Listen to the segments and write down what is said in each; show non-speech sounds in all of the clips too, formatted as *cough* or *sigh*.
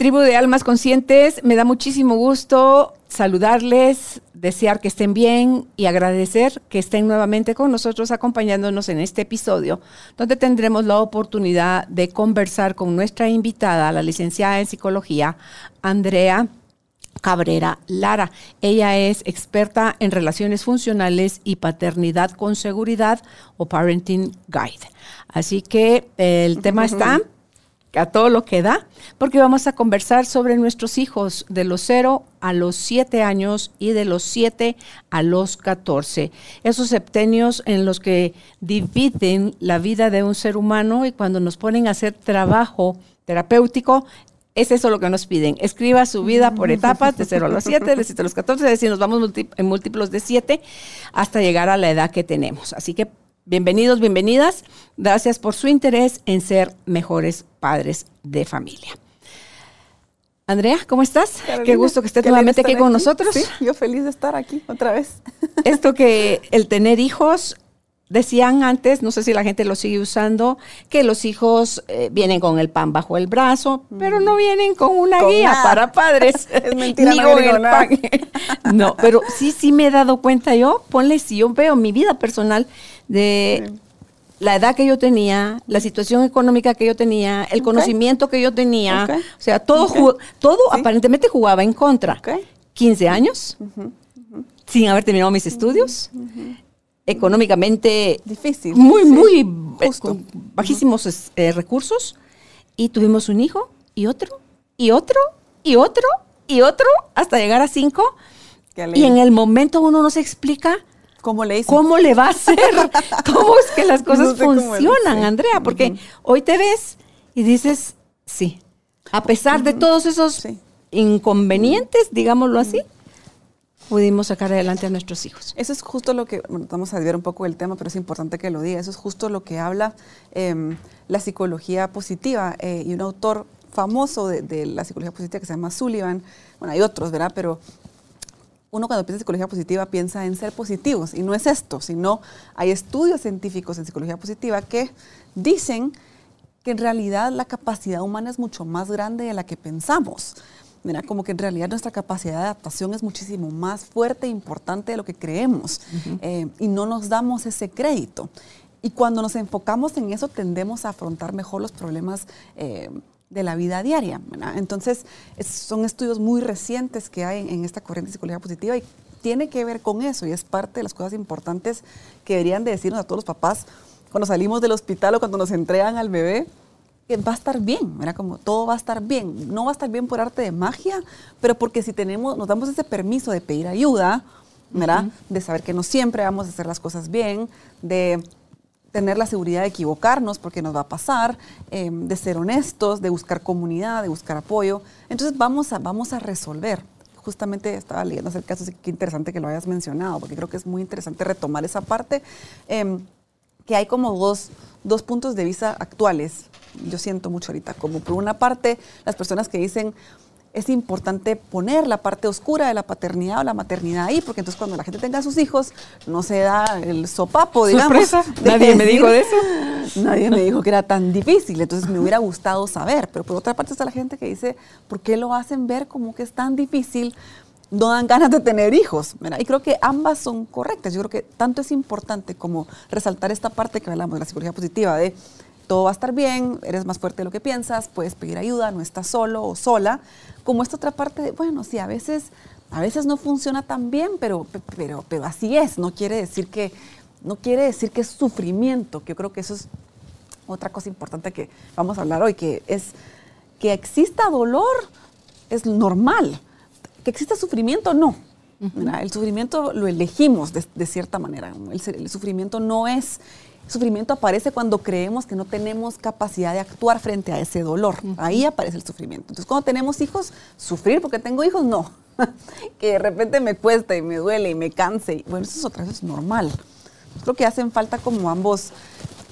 Tribu de Almas Conscientes, me da muchísimo gusto saludarles, desear que estén bien y agradecer que estén nuevamente con nosotros acompañándonos en este episodio, donde tendremos la oportunidad de conversar con nuestra invitada, la licenciada en psicología, Andrea. Cabrera Lara. Ella es experta en relaciones funcionales y paternidad con seguridad o Parenting Guide. Así que el tema está *laughs* a todo lo que da, porque vamos a conversar sobre nuestros hijos de los 0 a los 7 años y de los 7 a los 14. Esos septenios en los que dividen la vida de un ser humano y cuando nos ponen a hacer trabajo terapéutico, es eso lo que nos piden. Escriba su vida por *laughs* etapas, de 0 a los 7, de 7 a los 14, es decir, nos vamos en múltiplos de 7 hasta llegar a la edad que tenemos. Así que Bienvenidos, bienvenidas. Gracias por su interés en ser mejores padres de familia. Andrea, ¿cómo estás? qué gusto que estés nuevamente aquí con nosotros. Sí, yo feliz de estar aquí otra vez. *laughs* Esto que el tener hijos, decían antes, no sé si la gente lo sigue usando, que los hijos eh, vienen con el pan bajo el brazo, pero no vienen con una guía para padres. *laughs* es mentira, *laughs* no, el pan. no, pero sí, sí me he dado cuenta yo, ponle, si yo veo mi vida personal, de la edad que yo tenía, la situación económica que yo tenía, el conocimiento que yo tenía. O sea, todo, todo aparentemente jugaba en contra. 15 años, sin haber terminado mis estudios. Económicamente difícil. Muy, muy eh, bajísimos eh, recursos. Y tuvimos un hijo y otro y otro y otro y otro hasta llegar a cinco. Y en el momento uno no se explica ¿Cómo le, ¿Cómo le va a hacer? *laughs* ¿Cómo es que las cosas funcionan, Andrea? Porque hoy te ves y dices, sí, a pesar de todos esos inconvenientes, digámoslo así, pudimos sacar adelante a nuestros hijos. Eso es justo lo que, bueno, vamos a desviar un poco el tema, pero es importante que lo diga, eso es justo lo que habla em, la psicología positiva eh, y un autor famoso de, de, la psicología positiva que se llama Sullivan, bueno, hay otros, ¿verdad? Pero uno cuando piensa en psicología positiva piensa en ser positivos y no es esto, sino hay estudios científicos en psicología positiva que dicen que en realidad la capacidad humana es mucho más grande de la que pensamos. Mira, como que en realidad nuestra capacidad de adaptación es muchísimo más fuerte e importante de lo que creemos eh, y no nos damos ese crédito. Y cuando nos enfocamos en eso tendemos a afrontar mejor los problemas eh, de la vida diaria. Entonces, son estudios muy recientes que hay en, esta corriente de psicología positiva y tiene que ver con eso y es parte de las cosas importantes que deberían de decirnos a todos los papás cuando salimos del hospital o cuando nos entregan al bebé, que va a estar bien, ¿verdad? como todo va a estar bien. No va a estar bien por arte de magia, pero porque si tenemos, nos damos ese permiso de pedir ayuda, ¿verdad? De saber que no siempre vamos a hacer las cosas bien, de tener la seguridad de equivocarnos porque nos va a pasar, em, de ser honestos, de buscar comunidad, de buscar apoyo. Entonces vamos a, vamos a resolver. Justamente estaba leyendo acerca de eso, qué interesante que lo hayas mencionado, porque creo que es muy interesante retomar esa parte, em, que hay como dos, dos puntos de vista actuales. Yo siento mucho ahorita, como por una parte las personas que dicen, es importante poner la parte oscura de la paternidad o la maternidad ahí, porque entonces cuando la gente tenga sus hijos, no se da el sopapo, digamos. Nadie me dijo de eso. Nadie me dijo que era tan difícil, entonces me hubiera gustado saber. Pero por otra parte está la gente que dice, ¿por qué lo hacen ver como que es tan difícil? No dan ganas de tener hijos. Y creo que ambas son correctas. Yo creo que tanto es importante como resaltar esta parte que hablamos de la psicología positiva, de todo va a estar bien, eres más fuerte de lo que piensas, puedes pedir ayuda, no estás solo o sola, como esta otra parte de, bueno, sí, a veces, a veces no funciona tan bien, pero, pero, pero así es, no quiere decir que, no quiere decir que es sufrimiento, que yo creo que eso es otra cosa importante que vamos a hablar hoy, que es que exista dolor es normal, que exista sufrimiento no. El sufrimiento lo elegimos de, cierta manera. el, sufrimiento no es sufrimiento aparece cuando creemos que no tenemos capacidad de actuar frente a ese dolor. Ahí aparece el sufrimiento. Entonces, cuando tenemos hijos, sufrir porque tengo hijos, no. *laughs* que de repente me cuesta y me duele y me canse. Bueno, eso es otra vez normal. Creo que hacen falta como ambos,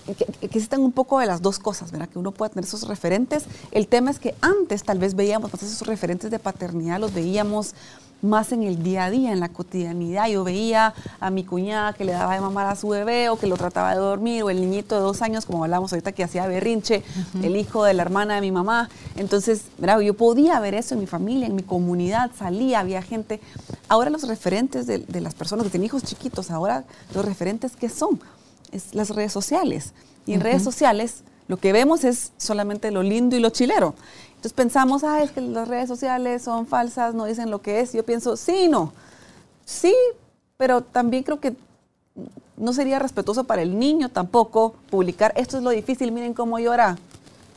que, que existan un poco de las dos cosas, ¿verdad? Que uno pueda tener esos referentes. El tema es que antes tal vez veíamos más esos referentes de paternidad, los veíamos más en el día a día, en la cotidianidad. Yo veía a mi cuñada que le daba de mamar a su bebé o que lo trataba de dormir, o el niñito de dos años, como hablamos ahorita, que hacía berrinche, el hijo de la hermana de mi mamá. Entonces, ¿verdad? yo podía ver eso en mi familia, en mi comunidad, salía, había gente. Ahora los referentes de, de las personas que tienen hijos chiquitos, ahora los referentes que son, es las redes sociales. Y en redes sociales lo que vemos es solamente lo lindo y lo chilero. Entonces pensamos, ah, es que las redes sociales son falsas, no dicen lo que es. Yo pienso, sí, no. Sí, pero también creo que no sería respetuoso para el niño tampoco publicar, esto es lo difícil, miren cómo llora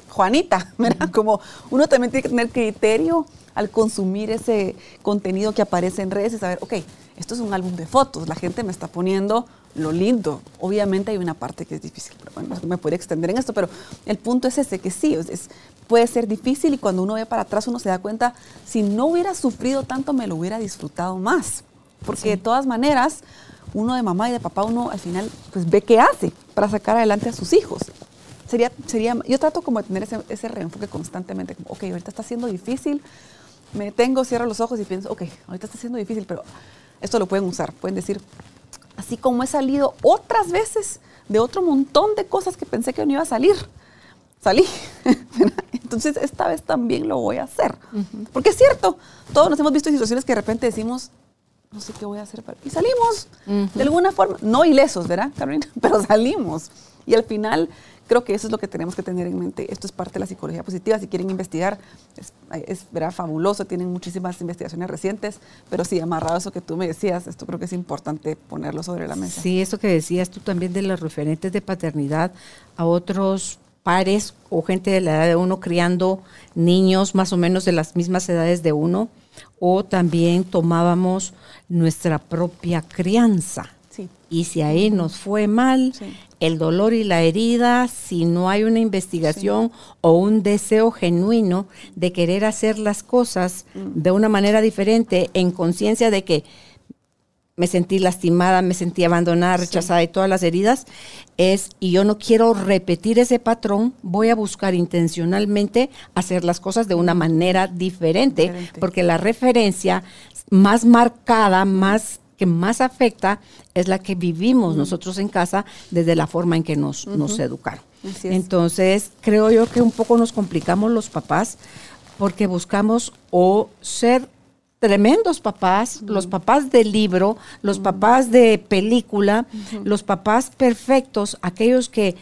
Juanita, *laughs* ¿verdad? Como uno también tiene que tener criterio al consumir ese contenido que aparece en redes y saber, ok, esto es un álbum de fotos, la gente me está poniendo lo lindo. Obviamente hay una parte que es difícil, pero bueno, me podría extender en esto, pero el punto es ese, que sí, es, puede ser difícil y cuando uno ve para atrás uno se da cuenta, si no hubiera sufrido tanto, me lo hubiera disfrutado más. Porque de todas maneras, uno de mamá y de papá, uno al final pues ve qué hace para sacar adelante a sus hijos. Sería, sería, yo trato como de tener ese, ese reenfoque constantemente, como, ok, ahorita está siendo difícil, me detengo, cierro los ojos y pienso, ok, ahorita está siendo difícil, pero esto lo pueden usar, pueden decir, así como he salido otras veces de otro montón de cosas que pensé que no iba a salir, salí. *laughs* Entonces esta vez también lo voy a hacer. Porque es cierto, todos nos hemos visto en situaciones que de repente decimos, no sé qué voy a hacer. Y salimos, de alguna forma, no ilesos, ¿verdad, Carolina? *laughs* Pero salimos. Y al final creo que eso es lo que tenemos que tener en mente. Esto es parte de la psicología positiva. Si quieren investigar, es, es ¿verdad? fabuloso. Tienen muchísimas investigaciones recientes. Pero sí, amarrado a eso que tú me decías, esto creo que es importante ponerlo sobre la mesa. Sí, eso que decías tú también de los referentes de paternidad a otros pares o gente de la edad de uno criando niños más o menos de las mismas edades de uno. O también tomábamos nuestra propia crianza. Sí. Y si ahí nos fue mal, Sí. el dolor y la herida, si no hay una investigación o un deseo genuino de querer hacer las cosas Mm. de una manera diferente, en conciencia de que me sentí lastimada, me sentí abandonada, rechazada y todas las heridas, es, y yo no quiero repetir ese patrón, voy a buscar intencionalmente hacer las cosas de una manera diferente, Diferente. porque la referencia más marcada, más que más afecta es la que vivimos nosotros en casa desde la forma en que nos, nos educaron. Entonces, creo yo que un poco nos complicamos los papás porque buscamos o ser tremendos papás, los papás del libro, los papás de película, los papás perfectos, aquellos que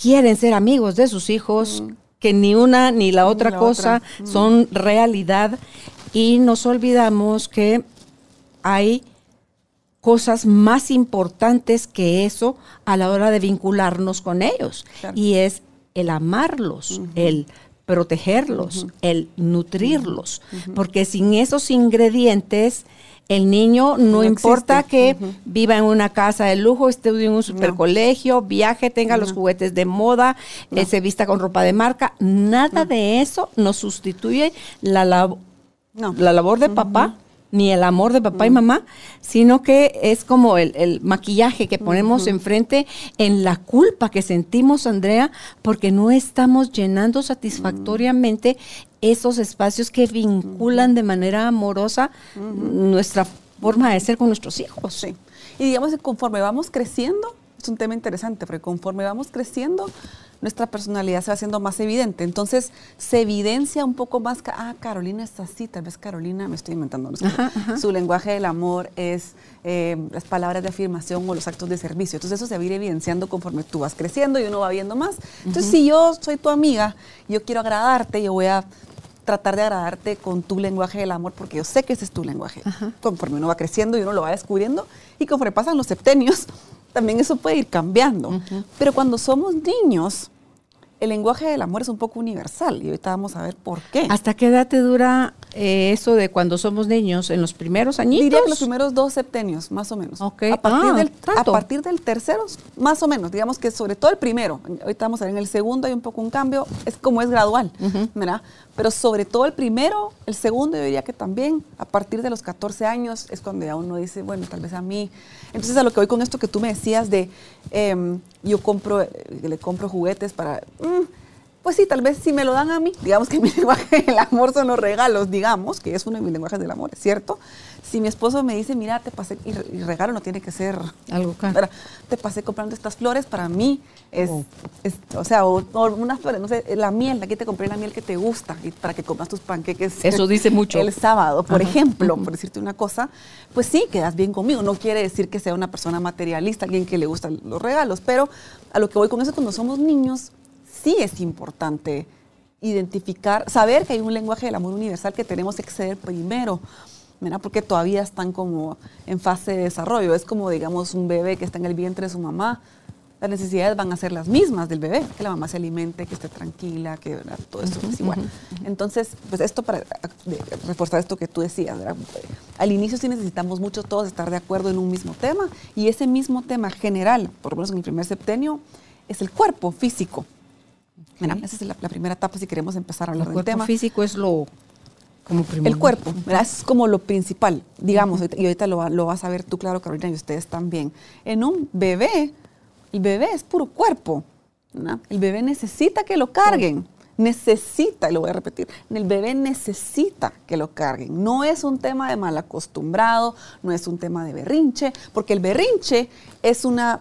quieren ser amigos de sus hijos, que ni una ni la otra la cosa otra. son realidad. Y nos olvidamos que hay cosas más importantes que eso a la hora de vincularnos con ellos. Claro. Y es el amarlos, el protegerlos, el nutrirlos. Porque sin esos ingredientes, el niño no, No importa existe. que viva en una casa de lujo, estudie en un supercolegio, viaje, tenga los juguetes de moda, eh, se vista con ropa de marca, nada de eso nos sustituye la, lab- No. la labor de papá, ni el amor de papá y mamá, sino que es como el, el maquillaje que ponemos enfrente en la culpa que sentimos, Andrea, porque no estamos llenando satisfactoriamente esos espacios que vinculan de manera amorosa nuestra forma de ser con nuestros hijos. Sí. Y digamos que conforme vamos creciendo, es un tema interesante, porque conforme vamos creciendo, nuestra personalidad se va haciendo más evidente. Entonces, se evidencia un poco más, que, ah, Carolina es así, tal vez Carolina, me estoy inventando, ¿no? Es como su lenguaje del amor es eh, las palabras de afirmación o los actos de servicio. Entonces, eso se va a ir evidenciando conforme tú vas creciendo y uno va viendo más. Entonces, si yo soy tu amiga, yo quiero agradarte, yo voy a tratar de agradarte con tu lenguaje del amor, porque yo sé que ese es tu lenguaje. Conforme uno va creciendo y uno lo va descubriendo, y conforme pasan los septenios, también eso puede ir cambiando. Pero cuando somos niños, el lenguaje del amor es un poco universal, y ahorita vamos a ver por qué. ¿Hasta qué edad te dura eh, eso de cuando somos niños, en los primeros añitos. Diría que los primeros dos septenios, más o menos. A partir, Ah, del, a partir del tercero, más o menos. Digamos que sobre todo el primero. Ahorita vamos a ver en el segundo hay un poco un cambio. Es como es gradual, ¿verdad? Pero sobre todo el primero, el segundo, yo diría que también a partir de los 14 años es cuando ya uno dice, bueno, tal vez a mí. Entonces, a lo que voy con esto que tú me decías de em, yo compro, le compro juguetes para. mm, pues sí, tal vez si me lo dan a mí, digamos que mi *laughs* lenguaje del amor son los regalos, digamos, que es uno de mis lenguajes del amor, es cierto. Si mi esposo me dice, mira, te pasé, y, re- y regalo no tiene que ser Algo caro. Te pasé comprando estas flores, para mí es, Oh. es- o sea, o, o unas flores, no sé, la miel, aquí te compré la miel que te gusta y para que comas tus panqueques. Eso *laughs* dice mucho. El sábado, por Ajá. ejemplo, por decirte una cosa, pues sí, quedas bien conmigo. No quiere decir que sea una persona materialista, alguien que le gustan los regalos, pero a lo que voy con eso, cuando somos niños, sí es importante identificar, saber que hay un lenguaje del amor universal que tenemos que exceder primero, ¿verdad? porque todavía están como en fase de desarrollo. Es como, digamos, un bebé que está en el vientre de su mamá. Las necesidades van a ser las mismas del bebé, que la mamá se alimente, que esté tranquila, que ¿verdad? todo esto es igual. Entonces, pues esto para reforzar esto que tú decías, ¿verdad? al inicio sí necesitamos mucho todos estar de acuerdo en un mismo tema y ese mismo tema general, por lo menos en el primer septenio, es el cuerpo físico. Mira, esa es la, la primera etapa si queremos empezar a El hablar del tema. físico es lo como El cuerpo, ¿verdad? es como lo principal, digamos, y ahorita lo, lo vas a ver tú, claro, Carolina, y ustedes también. En un bebé, el bebé es puro cuerpo, ¿verdad? El bebé necesita que lo carguen, necesita, y lo voy a repetir, el bebé necesita que lo carguen. No es un tema de mal acostumbrado, no es un tema de berrinche, porque el berrinche es una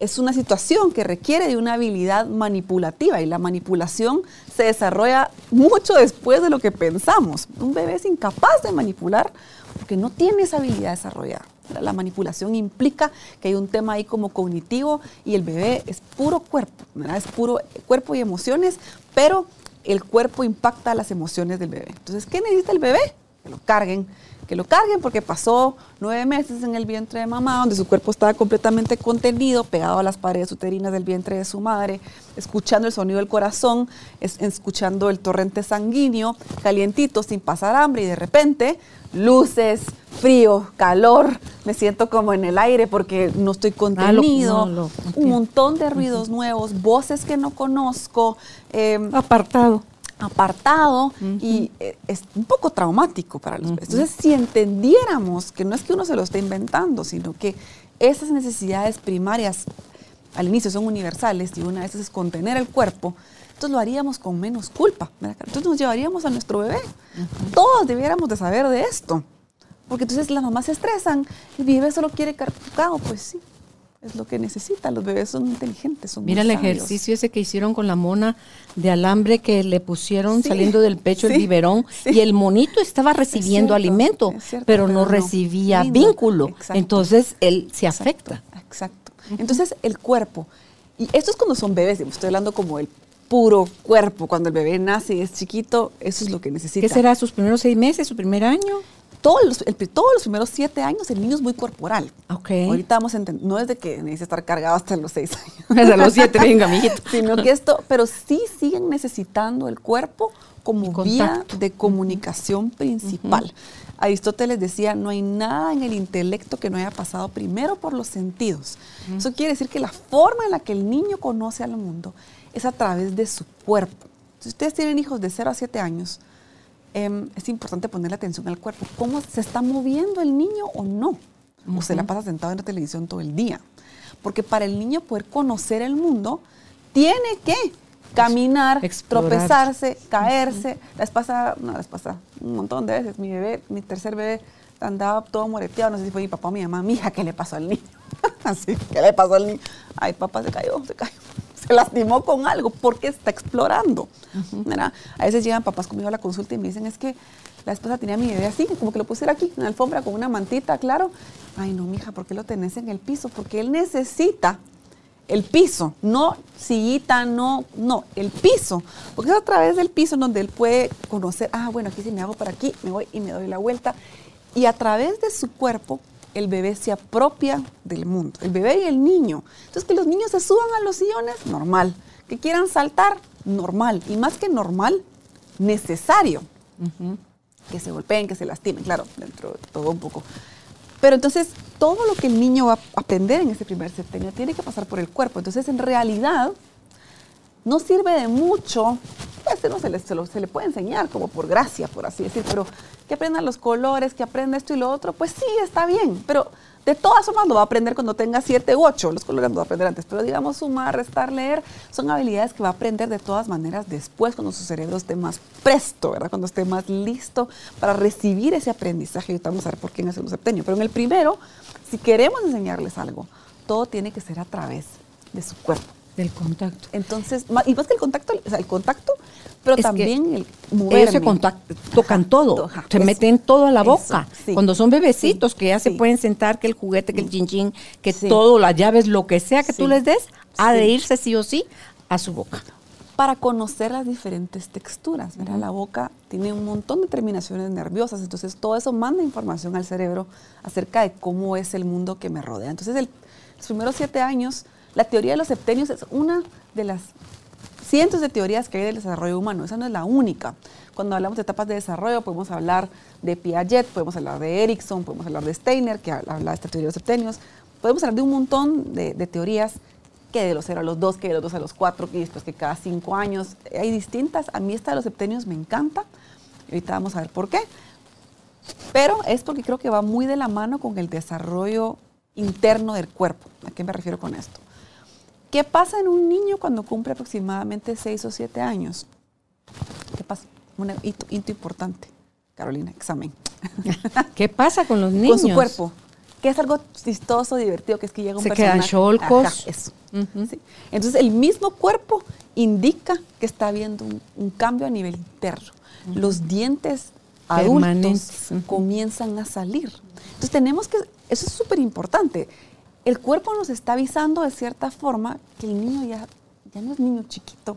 es una situación que requiere de una habilidad manipulativa y la manipulación se desarrolla mucho después de lo que pensamos. Un bebé es incapaz de manipular porque no tiene esa habilidad desarrollada. La manipulación implica que hay un tema ahí como cognitivo y el bebé es puro cuerpo, es puro cuerpo y emociones, pero el cuerpo impacta las emociones del bebé. Entonces, ¿qué necesita el bebé? Que lo carguen, que lo carguen porque pasó nueve meses en el vientre de mamá, donde su cuerpo estaba completamente contenido, pegado a las paredes uterinas del vientre de su madre, escuchando el sonido del corazón, es- escuchando el torrente sanguíneo, calientito, sin pasar hambre, y de repente, luces, frío, calor, me siento como en el aire porque no estoy contenido, Ah, no, lo un montón de ruidos nuevos, voces que no conozco, em, Apartado. Apartado y eh, es un poco traumático para los bebés. Entonces, si entendiéramos que no es que uno se lo esté inventando, sino que esas necesidades primarias al inicio son universales y una de esas es contener el cuerpo, entonces lo haríamos con menos culpa. ¿verdad? Entonces nos llevaríamos a nuestro bebé. Todos debiéramos de saber de esto. Porque entonces las mamás se estresan, el bebé solo quiere cargado, pues sí, es lo que necesita. Los bebés son inteligentes, son muy Mira el sabios. ejercicio ese que hicieron con la mona de alambre que le pusieron Sí, saliendo del pecho el biberón sí. y el monito estaba recibiendo cierto, alimento, cierto, pero, no pero no. recibía vínculo. exacto. Entonces él se Exacto, afecta. Exacto. Entonces, el cuerpo. Y esto es cuando son bebés, estoy hablando como el puro cuerpo. Cuando el bebé nace y es chiquito, eso es lo que necesita. ¿Qué será sus primeros seis meses, su primer año? Todos los, el- todos los primeros siete años, el niño es muy corporal. Ok. Ahorita vamos a entender, no es de que necesite estar cargado hasta los seis años. *laughs* Hasta los siete, venga, mijito. sino que esto, pero sí siguen necesitando el cuerpo como vía de comunicación principal. Aristóteles decía, no hay nada en el intelecto que no haya pasado primero por los sentidos. Eso quiere decir que la forma en la que el niño conoce al mundo es a través de su cuerpo. Si ustedes tienen hijos de 0 a 7 años, em, es importante ponerle atención al cuerpo. ¿Cómo se está moviendo el niño o no? O se la pasa sentado en la televisión todo el día. Porque para el niño poder conocer el mundo, tiene que caminar, Explorar. tropezarse, caerse. La vez pasada, no, la vez pasada, un montón de veces, mi bebé, mi tercer bebé, andaba todo moreteado, no sé si fue mi papá o mi mamá, mija, ¿qué le pasó al niño? *laughs* Así, ¿qué le pasó al niño? Ay, papá se cayó, se cayó. *laughs* Se lastimó con algo porque está explorando. A veces llegan papás conmigo a la consulta y me dicen, es que la esposa tenía mi bebé así, como que lo pusiera aquí, en la alfombra, con una mantita, claro. Ay, no, mija, ¿por qué lo tenés en el piso? Porque él necesita el piso, no sillita, no, no, el piso. Porque es a través del piso donde él puede conocer, ah, bueno, aquí si me hago para aquí, me voy y me doy la vuelta. Y a través de su cuerpo, el bebé se apropia del mundo, el bebé y el niño. Entonces, que los niños se suban a los sillones, normal. Que quieran saltar, normal. Y más que normal, necesario. que se golpeen, que se lastimen, claro, dentro de todo un poco. Pero entonces, todo lo que el niño va a aprender en ese primer septenio tiene que pasar por el cuerpo. Entonces, en realidad, no sirve de mucho, pues no se le, se, le puede enseñar como por gracia, por así decir, pero que aprenda los colores, que aprenda esto y lo otro, pues sí, está bien, pero de todas formas lo va a aprender cuando tenga 7 u 8, los colores no va a aprender antes, pero digamos sumar, restar, leer, son habilidades que va a aprender de todas maneras después cuando su cerebro esté más presto, ¿verdad? Cuando esté más listo para recibir ese aprendizaje. Y vamos a ver por qué en el segundo septenio. Pero en el primero, si queremos enseñarles algo, todo tiene que ser a través de su cuerpo. Del contacto. Entonces, y más que el contacto, o sea, el contacto, pero también el moverme. Ellos se contacto, tocan todo, se meten todo a la boca. Cuando son bebecitos, que ya se pueden sentar, que el juguete, que el chin que todo, las llaves, lo que sea que tú les des, ha de irse sí o sí a su boca. Para conocer las diferentes texturas, ¿verdad? La boca tiene un montón de terminaciones nerviosas, entonces todo eso manda información al cerebro acerca de cómo es el mundo que me rodea. Entonces, el, los primeros siete años la teoría de los septenios es una de las cientos de teorías que hay del desarrollo humano. Esa no es la única. Cuando hablamos de etapas de desarrollo, podemos hablar de Piaget, podemos hablar de Erickson, podemos hablar de Steiner, que habla de esta teoría de los septenios. Podemos hablar de un montón de, teorías que de los 0 a los 2, que de los 2 a los 4, que después que cada 5 años. Hay distintas. A mí esta de los septenios me encanta. Ahorita vamos a ver por qué. Pero es porque creo que va muy de la mano con el desarrollo interno del cuerpo. ¿A qué me refiero con esto? ¿Qué pasa en un niño cuando cumple aproximadamente 6 o 7 años? ¿Qué pasa? Un hito, importante. Carolina, examen. *laughs* ¿Qué pasa con los niños? Con su cuerpo. Que es algo chistoso, divertido, que es que llega un Se quedan cholcos. eso. Entonces, el mismo cuerpo indica que está habiendo un, cambio a nivel interno. Los dientes adultos comienzan a salir. Entonces, tenemos que, eso es súper importante el cuerpo nos está avisando de cierta forma que el niño ya, ya no es niño chiquito,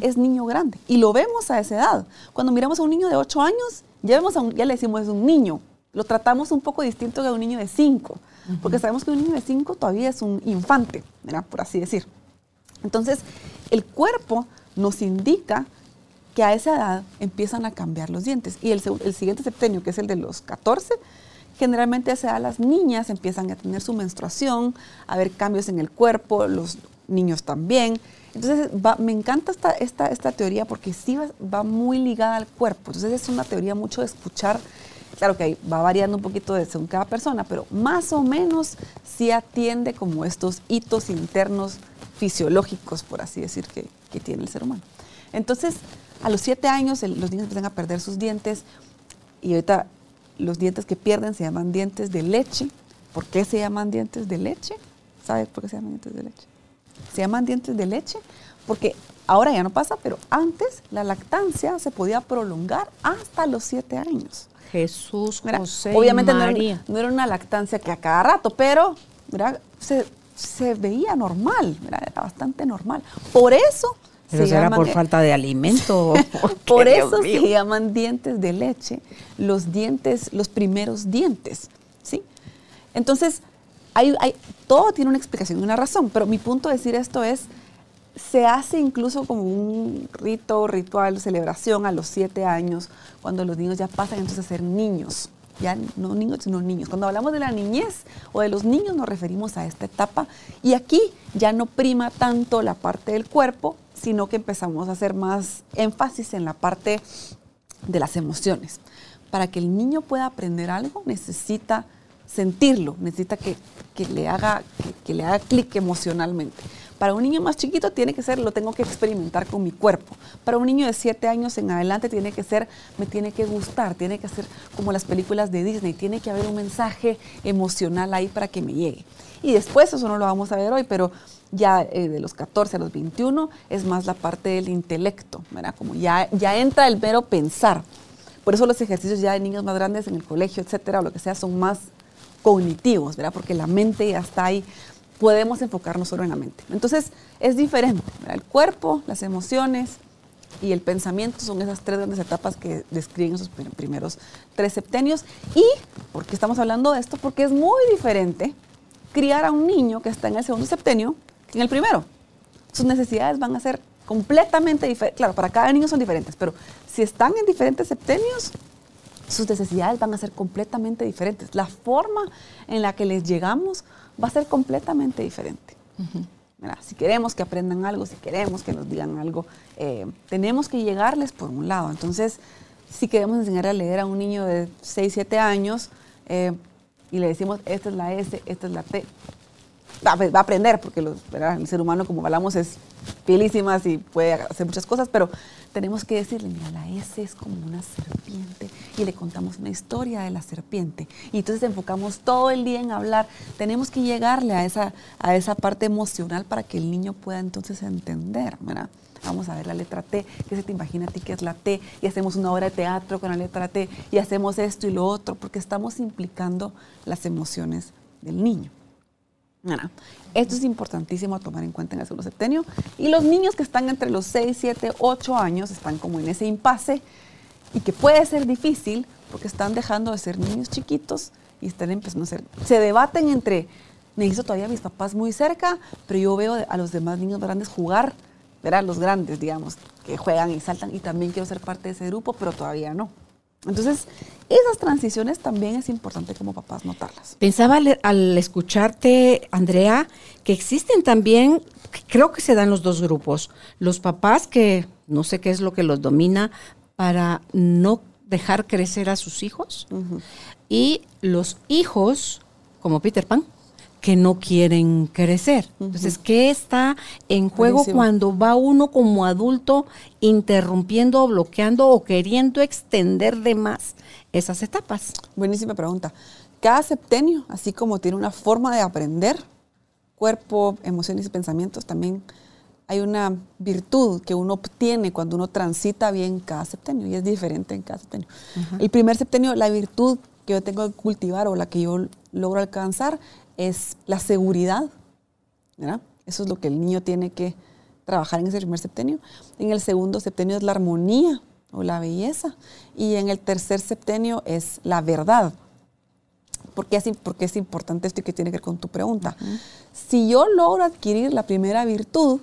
es niño grande. Y lo vemos a esa edad. Cuando miramos a un niño de 8 años, ya, vemos ya le decimos es un niño. Lo tratamos un poco distinto que a un niño de 5, porque sabemos que un niño de 5 todavía es un infante, por así decir. Entonces, el cuerpo nos indica que a esa edad empiezan a cambiar los dientes. Y el, el siguiente septenio, que es el de los 14, Generalmente a esa las niñas empiezan a tener su menstruación, a ver cambios en el cuerpo, los niños también. Entonces, me encanta esta, esta, esta, teoría porque sí va, muy ligada al cuerpo. Entonces, es una teoría mucho de escuchar. Claro que va variando un poquito de según cada persona, pero más o menos sí atiende como estos hitos internos fisiológicos, por así decir, que, que tiene el ser humano. Entonces, a los siete años los niños empiezan a perder sus dientes y ahorita los dientes que pierden se llaman dientes de leche. ¿Por qué se llaman dientes de leche? ¿Sabes por qué se llaman dientes de leche? Se llaman dientes de leche porque ahora ya no pasa, pero antes la lactancia se podía prolongar hasta los siete años. Jesús, José Obviamente María. No, era, una lactancia que a cada rato, pero se, veía normal, era bastante normal. Por eso pero será por falta de alimento. *laughs* por eso se llaman dientes de leche, los dientes, los primeros dientes, ¿sí? Entonces, hay, hay, todo tiene una explicación y una razón, pero mi punto de decir esto es, se hace incluso como un rito, ritual, celebración a los siete años, cuando los niños ya pasan entonces a ser niños ya no niños, sino niños. Cuando hablamos de la niñez o de los niños nos referimos a esta etapa y aquí ya no prima tanto la parte del cuerpo, sino que empezamos a hacer más énfasis en la parte de las emociones. Para que el niño pueda aprender algo necesita sentirlo, necesita que, le haga, que le haga clic emocionalmente. Para un niño más chiquito tiene que ser, lo tengo que experimentar con mi cuerpo. Para un niño de 7 años en adelante tiene que ser, me tiene que gustar, tiene que ser como las películas de Disney, tiene que haber un mensaje emocional ahí para que me llegue. Y después, eso no lo vamos a ver hoy, pero ya eh, de los 14 a los 21 es más la parte del intelecto, ¿verdad? Como ya, ya entra el mero pensar. Por eso los ejercicios ya de niños más grandes en el colegio, etcétera, o lo que sea, son más cognitivos, ¿verdad? Porque la mente ya está ahí podemos enfocarnos solo en la mente. Entonces, es diferente. El cuerpo, las emociones y el pensamiento son esas tres grandes etapas que describen esos primeros tres septenios. ¿Y por qué estamos hablando de esto? Porque es muy diferente criar a un niño que está en el segundo septenio que en el primero. Sus necesidades van a ser completamente diferentes. Claro, para cada niño son diferentes, pero si están en diferentes septenios, sus necesidades van a ser completamente diferentes. La forma en la que les llegamos va a ser completamente diferente. si queremos que aprendan algo, si queremos que nos digan algo, eh, tenemos que llegarles por un lado. Entonces, si queremos enseñar a leer a un niño de 6, 7 años eh, y le decimos, esta es la S, esta es la T, va, a aprender, porque el ser humano, como hablamos, es pilísimas y puede hacer muchas cosas, pero tenemos que decirle, mira, la S es como una serpiente y le contamos una historia de la serpiente. Y entonces enfocamos todo el día en hablar. Tenemos que llegarle a esa, a esa parte emocional para que el niño pueda entonces entender, ¿verdad? Vamos a ver la letra T, ¿qué se te imagina a ti que es la T? Y hacemos una obra de teatro con la letra T y hacemos esto y lo otro, porque estamos implicando las emociones del niño. Esto es importantísimo tomar en cuenta en el segundo septenio. Y los niños que están entre los 6, 7, 8 años están como en ese impasse y que puede ser difícil porque están dejando de ser niños chiquitos y están empezando a ser. Se debaten entre, necesito todavía a mis papás muy cerca, pero yo veo a los demás niños grandes jugar, verán los grandes, digamos, que juegan y saltan y también quiero ser parte de ese grupo, pero todavía no. Entonces, esas transiciones también es importante como papás notarlas. Pensaba al, escucharte, Andrea, que existen también, creo que se dan los dos grupos, los papás que no sé qué es lo que los domina para no dejar crecer a sus hijos y los hijos como Peter Pan que no quieren crecer. Entonces, ¿qué está en juego cuando va uno como adulto interrumpiendo bloqueando o queriendo extender de más esas etapas? Buenísima pregunta. Cada septenio, así como tiene una forma de aprender, cuerpo, emociones y pensamientos, también hay una virtud que uno obtiene cuando uno transita bien cada septenio y es diferente en cada septenio. El primer septenio, la virtud que yo tengo que cultivar o la que yo logro alcanzar es la seguridad, ¿verdad? Eso es lo que el niño tiene que trabajar en ese primer septenio. En el segundo septenio es la armonía o la belleza. Y en el tercer septenio es la verdad. ¿Por qué es, porque es importante esto y que tiene que ver con tu pregunta? Si yo logro adquirir la primera virtud,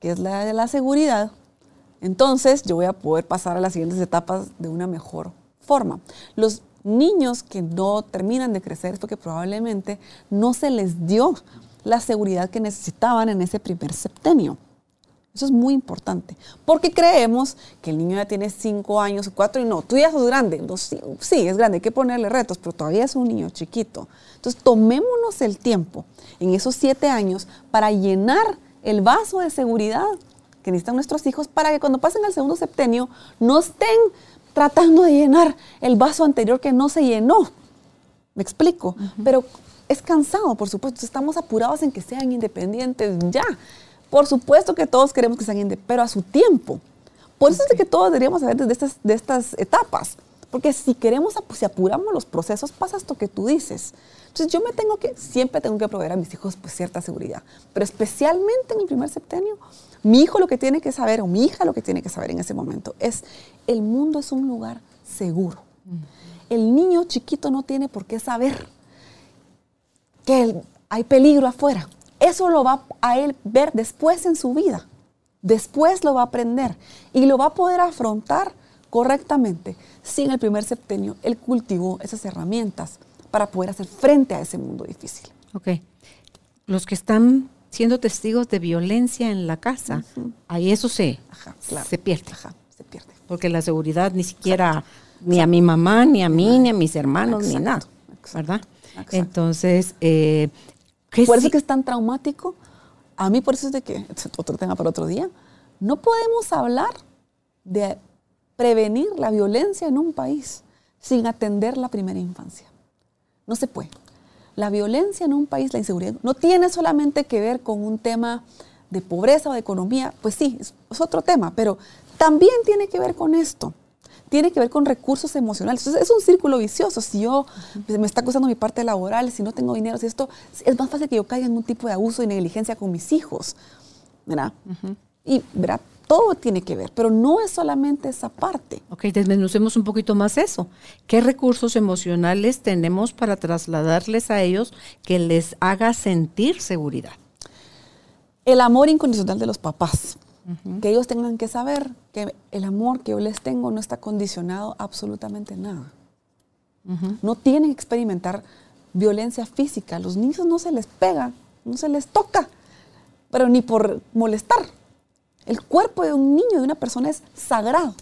que es la de la seguridad, entonces yo voy a poder pasar a las siguientes etapas de una mejor forma. Los niños que no terminan de crecer porque probablemente no se les dio la seguridad que necesitaban en ese primer septenio. Eso es muy importante, porque creemos que el niño ya tiene cinco años o cuatro y no, tú ya sos grande. sí, es grande, hay que ponerle retos, pero todavía es un niño chiquito. Entonces, tomémonos el tiempo en esos siete años para llenar el vaso de seguridad que necesitan nuestros hijos para que cuando pasen al segundo septenio no estén tratando de llenar el vaso anterior que no se llenó. Me explico, pero es cansado, por supuesto. Estamos apurados en que sean independientes ya. Por supuesto que todos queremos que sean independientes, pero a su tiempo. Por eso es de que todos deberíamos saber desde estas, de estas etapas. Porque si queremos, si apuramos los procesos, pasa esto que tú dices. Entonces yo me tengo que, siempre tengo que proveer a mis hijos pues, cierta seguridad. Pero especialmente en el primer septenio, mi hijo lo que tiene que saber, o mi hija lo que tiene que saber en ese momento, es el mundo es un lugar seguro. El niño chiquito no tiene por qué saber que hay peligro afuera. Eso lo va a él ver después en su vida. Después lo va a aprender y lo va a poder afrontar correctamente si en el primer septenio él cultivó esas herramientas para poder hacer frente a ese mundo difícil. Ok. Los que están siendo testigos de violencia en la casa, ahí eso se, se pierde. se pierde. Porque la seguridad ni siquiera, ni a mi mamá, ni a mí, ni a mis hermanos, ni nada. ¿Verdad? Entonces, eh, por eso que es tan traumático. A mí por eso es de que, *laughs* otro tema para otro día, no podemos hablar de prevenir la violencia en un país sin atender la primera infancia. No se puede la violencia en un país, la inseguridad, no tiene solamente que ver con un tema de pobreza o de economía, pues sí, es, otro tema, pero también tiene que ver con esto. Tiene que ver con recursos emocionales. Entonces, es un círculo vicioso. Si yo me está costando mi parte laboral, si no tengo dinero, si esto, es más fácil que yo caiga en un tipo de abuso y negligencia con mis hijos. ¿Verdad? Y, ¿verdad? Todo tiene que ver, pero no es solamente esa parte. Ok, desmenucemos un poquito más eso. ¿Qué recursos emocionales tenemos para trasladarles a ellos que les haga sentir seguridad? El amor incondicional de los papás. Que ellos tengan que saber que el amor que yo les tengo no está condicionado absolutamente nada. No tienen que experimentar violencia física. Los niños no se les pega, no se les toca, pero ni por molestar. El cuerpo de un niño, de una persona, es sagrado.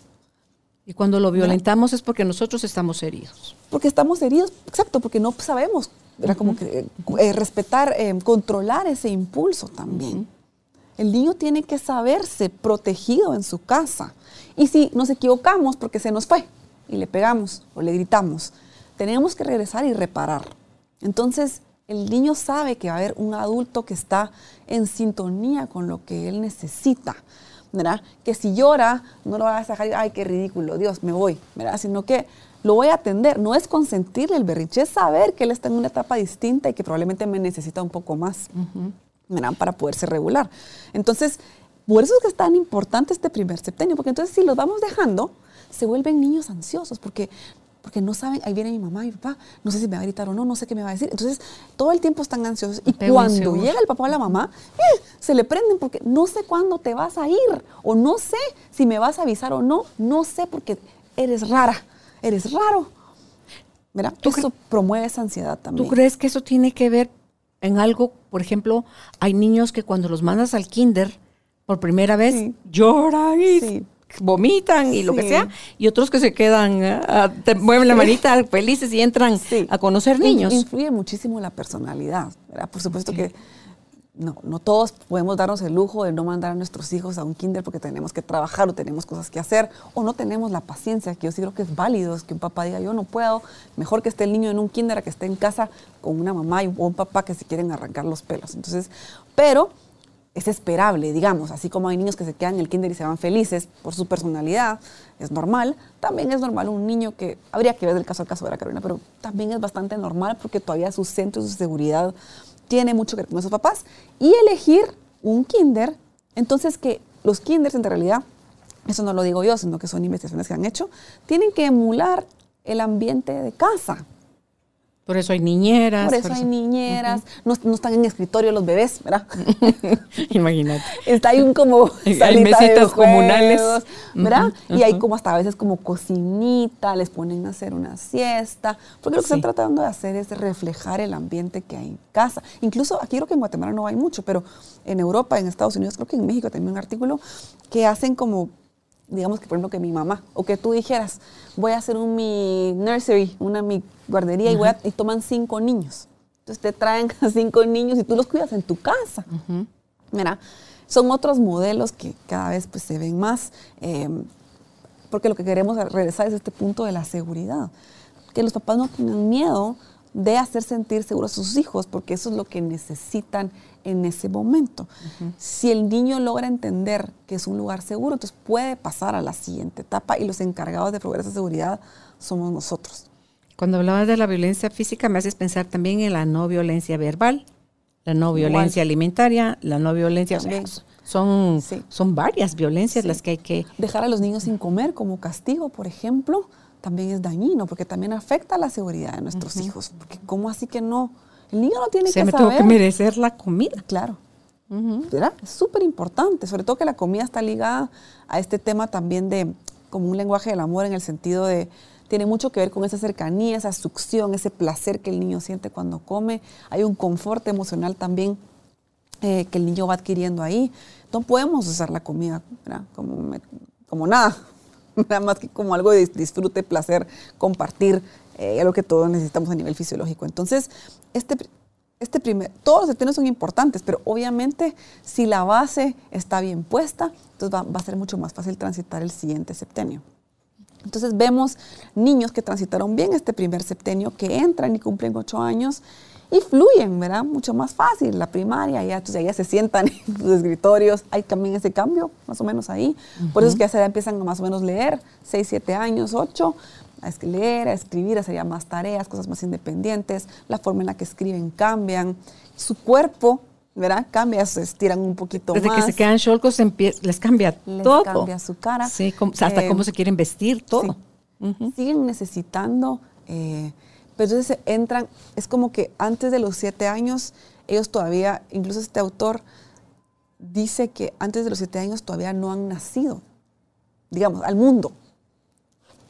Y cuando lo violentamos es porque nosotros estamos heridos. Porque estamos heridos, exacto, porque no sabemos era como que eh, respetar, eh, controlar ese impulso también. El niño tiene que saberse protegido en su casa. Y si nos equivocamos porque se nos fue y le pegamos o le gritamos, tenemos que regresar y reparar. Entonces, el niño sabe que va a haber un adulto que está en sintonía con lo que él necesita. ¿verdad? Que si llora, no lo vas a dejar, ay, qué ridículo, Dios, me voy, ¿verdad? Sino que lo voy a atender. No es consentirle el berriche, es saber que él está en una etapa distinta y que probablemente me necesita un poco más ¿verdad? para poderse regular. Entonces, por eso es que es tan importante este primer septenio, porque entonces si los vamos dejando, se vuelven niños ansiosos, porque porque no saben, ahí viene mi mamá y mi papá, no sé si me va a gritar o no, no sé qué me va a decir. Entonces, todo el tiempo están ansiosos. Y cuando llega el papá o la mamá, eh, se le prenden porque no sé cuándo te vas a ir, o no sé si me vas a avisar o no, no sé porque eres rara eres raro. ¿Verdad? Eso promueve esa ansiedad también. ¿Tú crees que eso tiene que ver en algo? Por ejemplo, hay niños que cuando los mandas al kinder por primera vez lloran y vomitan y lo que sea, y otros que se quedan, ah, te mueven la manita felices y entran a conocer niños. Influye muchísimo la personalidad, ¿verdad? Por supuesto que no, no todos podemos darnos el lujo de no mandar a nuestros hijos a un kinder porque tenemos que trabajar o tenemos cosas que hacer o no tenemos la paciencia, que yo sí creo que es válido, es que un papá diga yo no puedo, mejor que esté el niño en un kinder a que esté en casa con una mamá y un papá que se quieren arrancar los pelos. Entonces, pero es esperable, digamos, así como hay niños que se quedan en el kinder y se van felices por su personalidad, es normal, también es normal un niño que, habría que ver el caso al caso de la Carolina, pero también es bastante normal porque todavía su centro, su seguridad tiene mucho que ver con esos papás. Y elegir un kinder, entonces que los kinders en realidad, eso no lo digo yo, sino que son investigaciones que han hecho, tienen que emular el ambiente de casa. Por eso hay niñeras. Por eso, hay niñeras. no, están en escritorio los bebés, ¿verdad? *laughs* Imagínate. Está ahí un como *laughs* hay mesitas comunales. ¿Verdad? Y hay como hasta a veces como cocinita, les ponen a hacer una siesta. Porque lo que están tratando de hacer es reflejar el ambiente que hay en casa. Incluso aquí creo que en Guatemala no hay mucho, pero en Europa, en Estados Unidos, creo que en México también un artículo que hacen como digamos que por ejemplo que mi mamá, o que tú dijeras, voy a hacer un mi nursery, una mi guardería y, voy y toman cinco niños. Entonces te traen a *laughs* cinco niños y tú los cuidas en tu casa. Mira, son otros modelos que cada vez pues, se ven más, eh, porque lo que queremos regresar es este punto de la seguridad. Que los papás no tengan miedo de hacer sentir seguros a sus hijos, porque eso es lo que necesitan en ese momento. Si el niño logra entender que es un lugar seguro, entonces puede pasar a la siguiente etapa y los encargados de proveer esa seguridad somos nosotros. Cuando hablabas de la violencia física, me haces pensar también en la no violencia verbal, la no violencia alimentaria, la no violencia... son, son varias violencias las que hay que... Dejar a los niños sin comer como castigo, por ejemplo, también es dañino, porque también afecta la seguridad de nuestros hijos. Porque ¿cómo así que no? El niño no tiene que me saber. que merecer la comida. Claro. Es súper importante, sobre todo que la comida está ligada a este tema también de como un lenguaje del amor en el sentido de tiene mucho que ver con esa cercanía, esa succión, ese placer que el niño siente cuando come. Hay un confort emocional también eh, que el niño va adquiriendo ahí. No podemos usar la comida como, como nada, *laughs* nada más que como algo de disfrute, placer, compartir, eh, algo que todos necesitamos a nivel fisiológico. Entonces, este, este primer, todos los septenios son importantes, pero obviamente si la base está bien puesta, entonces va, va a ser mucho más fácil transitar el siguiente septenio. Entonces vemos niños que transitaron bien este primer septenio, que entran y cumplen ocho años y fluyen, ¿verdad? Mucho más fácil. La primaria, ya, entonces ya se sientan en sus escritorios. Hay también ese cambio, más o menos ahí. Por eso es que ya se empiezan a más o menos leer, 6, 7 años, 8, a leer, a escribir, a hacer más tareas, cosas más independientes. La forma en la que escriben cambian. Su cuerpo, ¿verdad? Cambia, se estiran un poquito más. Desde que se quedan cholcos les cambia les todo. cambia su cara. Sí, hasta eh, cómo se quieren vestir, todo. Siguen necesitando... Eh, pero entonces entran, es como que antes de los siete años, ellos todavía, incluso este autor dice que antes de los siete años todavía no han nacido, digamos, al mundo.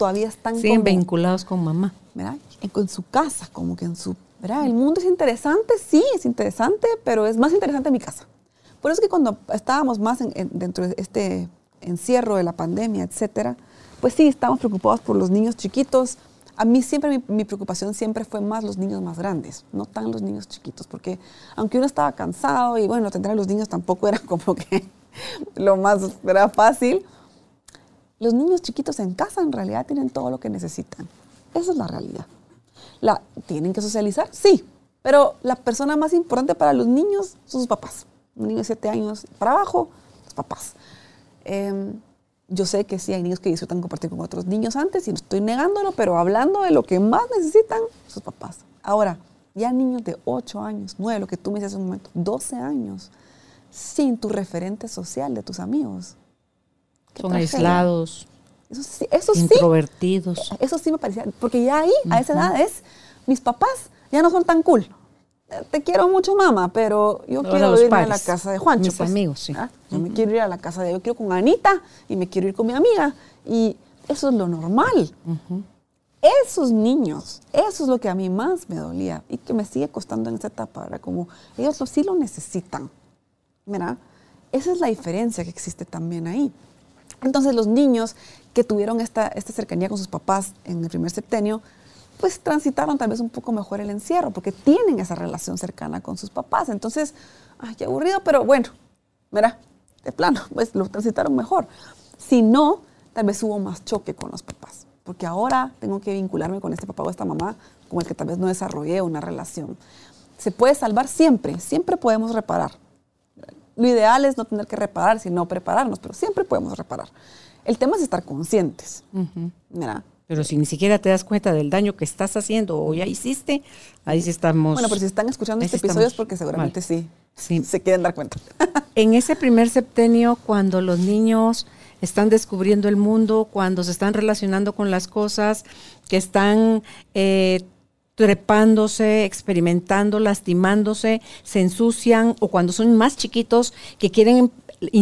Todavía están como, vinculados con mamá. ¿verdad? En, en su casa, como que en su, ¿verdad? El mundo es interesante, sí, es interesante, pero es más interesante mi casa. Por eso es que cuando estábamos más en- en- dentro de este encierro de la pandemia, etcétera, pues sí, estábamos preocupados por los niños chiquitos. A mí siempre, mi, mi preocupación siempre fue más los niños más grandes, no tan los niños chiquitos, porque aunque uno estaba cansado y bueno, tener a los niños tampoco era *laughs* como que lo más era fácil, los niños chiquitos en casa en realidad tienen todo lo que necesitan. Esa es la realidad. La, ¿Tienen que socializar? Sí. Pero la persona más importante para los niños son sus papás. Un niño de 7 años para abajo, los papás. Em, yo sé que sí hay niños que disfrutan compartir con otros niños antes y no estoy negándolo, pero hablando de lo que más necesitan, sus papás. Ahora, ya niños de 8 años, 9, lo que tú me dices hace un momento, 12 años, sin tu referente social de tus amigos. Son aislados, Eso sí, eso sí, introvertidos. eso sí me parecía, porque ya ahí, a esa edad, es, mis papás ya no son tan cool. Te quiero mucho, mamá, pero yo Ahora quiero irme a la pares, casa de Juancho. mis pues. amigos, sí. ¿Ah? Yo me quiero ir a la casa de, yo quiero con Anita y me quiero ir con mi amiga. Y eso es lo normal. Esos niños, eso es lo que a mí más me dolía y que me sigue costando en esta etapa, ¿verdad? Como ellos lo- sí lo necesitan. Mira, esa es la diferencia que existe también ahí. Entonces los niños que tuvieron esta, cercanía con sus papás en el primer septenio, pues transitaron tal vez un poco mejor el encierro, porque tienen esa relación cercana con sus papás. Entonces, ay, qué aburrido, pero bueno, mira, de plano, *laughs* pues lo transitaron mejor. Si no, tal vez hubo más choque con los papás, porque ahora tengo que vincularme con este papá o esta mamá con el que tal vez no desarrollé una relación. Se puede salvar siempre, siempre podemos reparar. Lo ideal es no tener que reparar, sino prepararnos, pero siempre podemos reparar. El tema es estar conscientes. Mira, Pero si ni siquiera te das cuenta del daño que estás haciendo o ya hiciste, ahí sí estamos. bueno, pero si están escuchando este episodio es porque seguramente mal. sí, Sí. se quieren dar cuenta. *laughs* En ese primer septenio, cuando los niños están descubriendo el mundo, cuando se están relacionando con las cosas, que están eh, trepándose, experimentando, lastimándose, se ensucian, o cuando son más chiquitos que quieren em-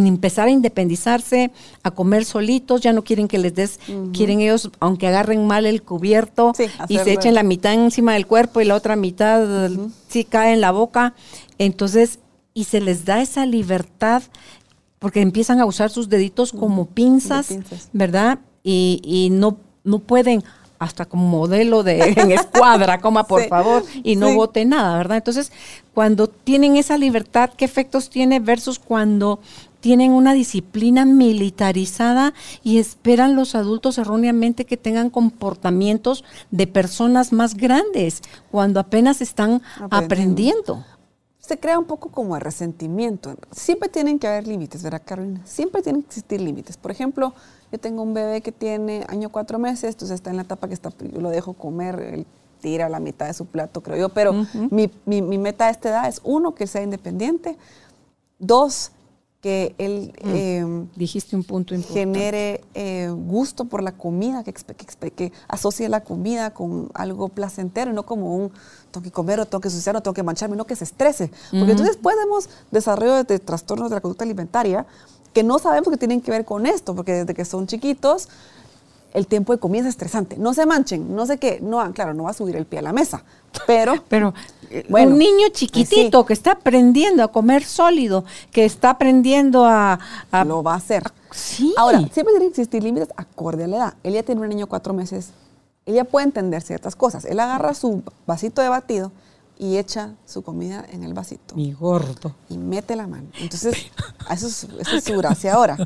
empezar a independizarse, a comer solitos, ya no quieren que les des, quieren ellos, aunque agarren mal el cubierto Sí, y se echen la mitad encima del cuerpo y la otra mitad sí cae en la boca. Entonces, y se les da esa libertad porque empiezan a usar sus deditos como pinzas, pinzas. ¿verdad? Y, y no, no pueden, hasta como modelo de *laughs* en escuadra, coma por Sí, favor, y no sí. bote nada, ¿verdad? Entonces, cuando tienen esa libertad, ¿qué efectos tiene versus cuando tienen una disciplina militarizada y esperan los adultos erróneamente que tengan comportamientos de personas más grandes cuando apenas están Aprendiendo. aprendiendo? se crea un poco como de resentimiento. Siempre tienen que haber límites, ¿verdad, Carolina? Siempre tienen que existir límites. Por ejemplo, yo tengo un bebé que tiene año cuatro meses, entonces está en la etapa que está, yo lo dejo comer, él tira la mitad de su plato, creo yo, pero mi, mi- mi meta a esta edad es, uno, que él sea independiente, dos, que él eh, Dijiste un punto importante. genere eh, gusto por la comida, que, que, que asocie la comida con algo placentero, y no como un tengo que comer o tengo que suciar o tengo que mancharme, no que se estrese. Porque entonces después vemos desarrollo de, de trastornos de la conducta alimentaria que no sabemos que tienen que ver con esto, porque desde que son chiquitos el tiempo de comida es estresante. No se manchen, no sé qué. No, claro, no va a subir el pie a la mesa, pero... *laughs* Pero eh, Bueno, un niño chiquitito sí. que está aprendiendo a comer sólido, que está aprendiendo a... a- lo va a hacer. Sí. Ahora, siempre tienen que existir límites acorde a la edad. Él ya tiene un niño cuatro meses. Él ya puede entender ciertas cosas. Él agarra su vasito de batido y echa su comida en el vasito. Mi gordo. Y mete la mano. Entonces, eso es, eso es su gracia ahora.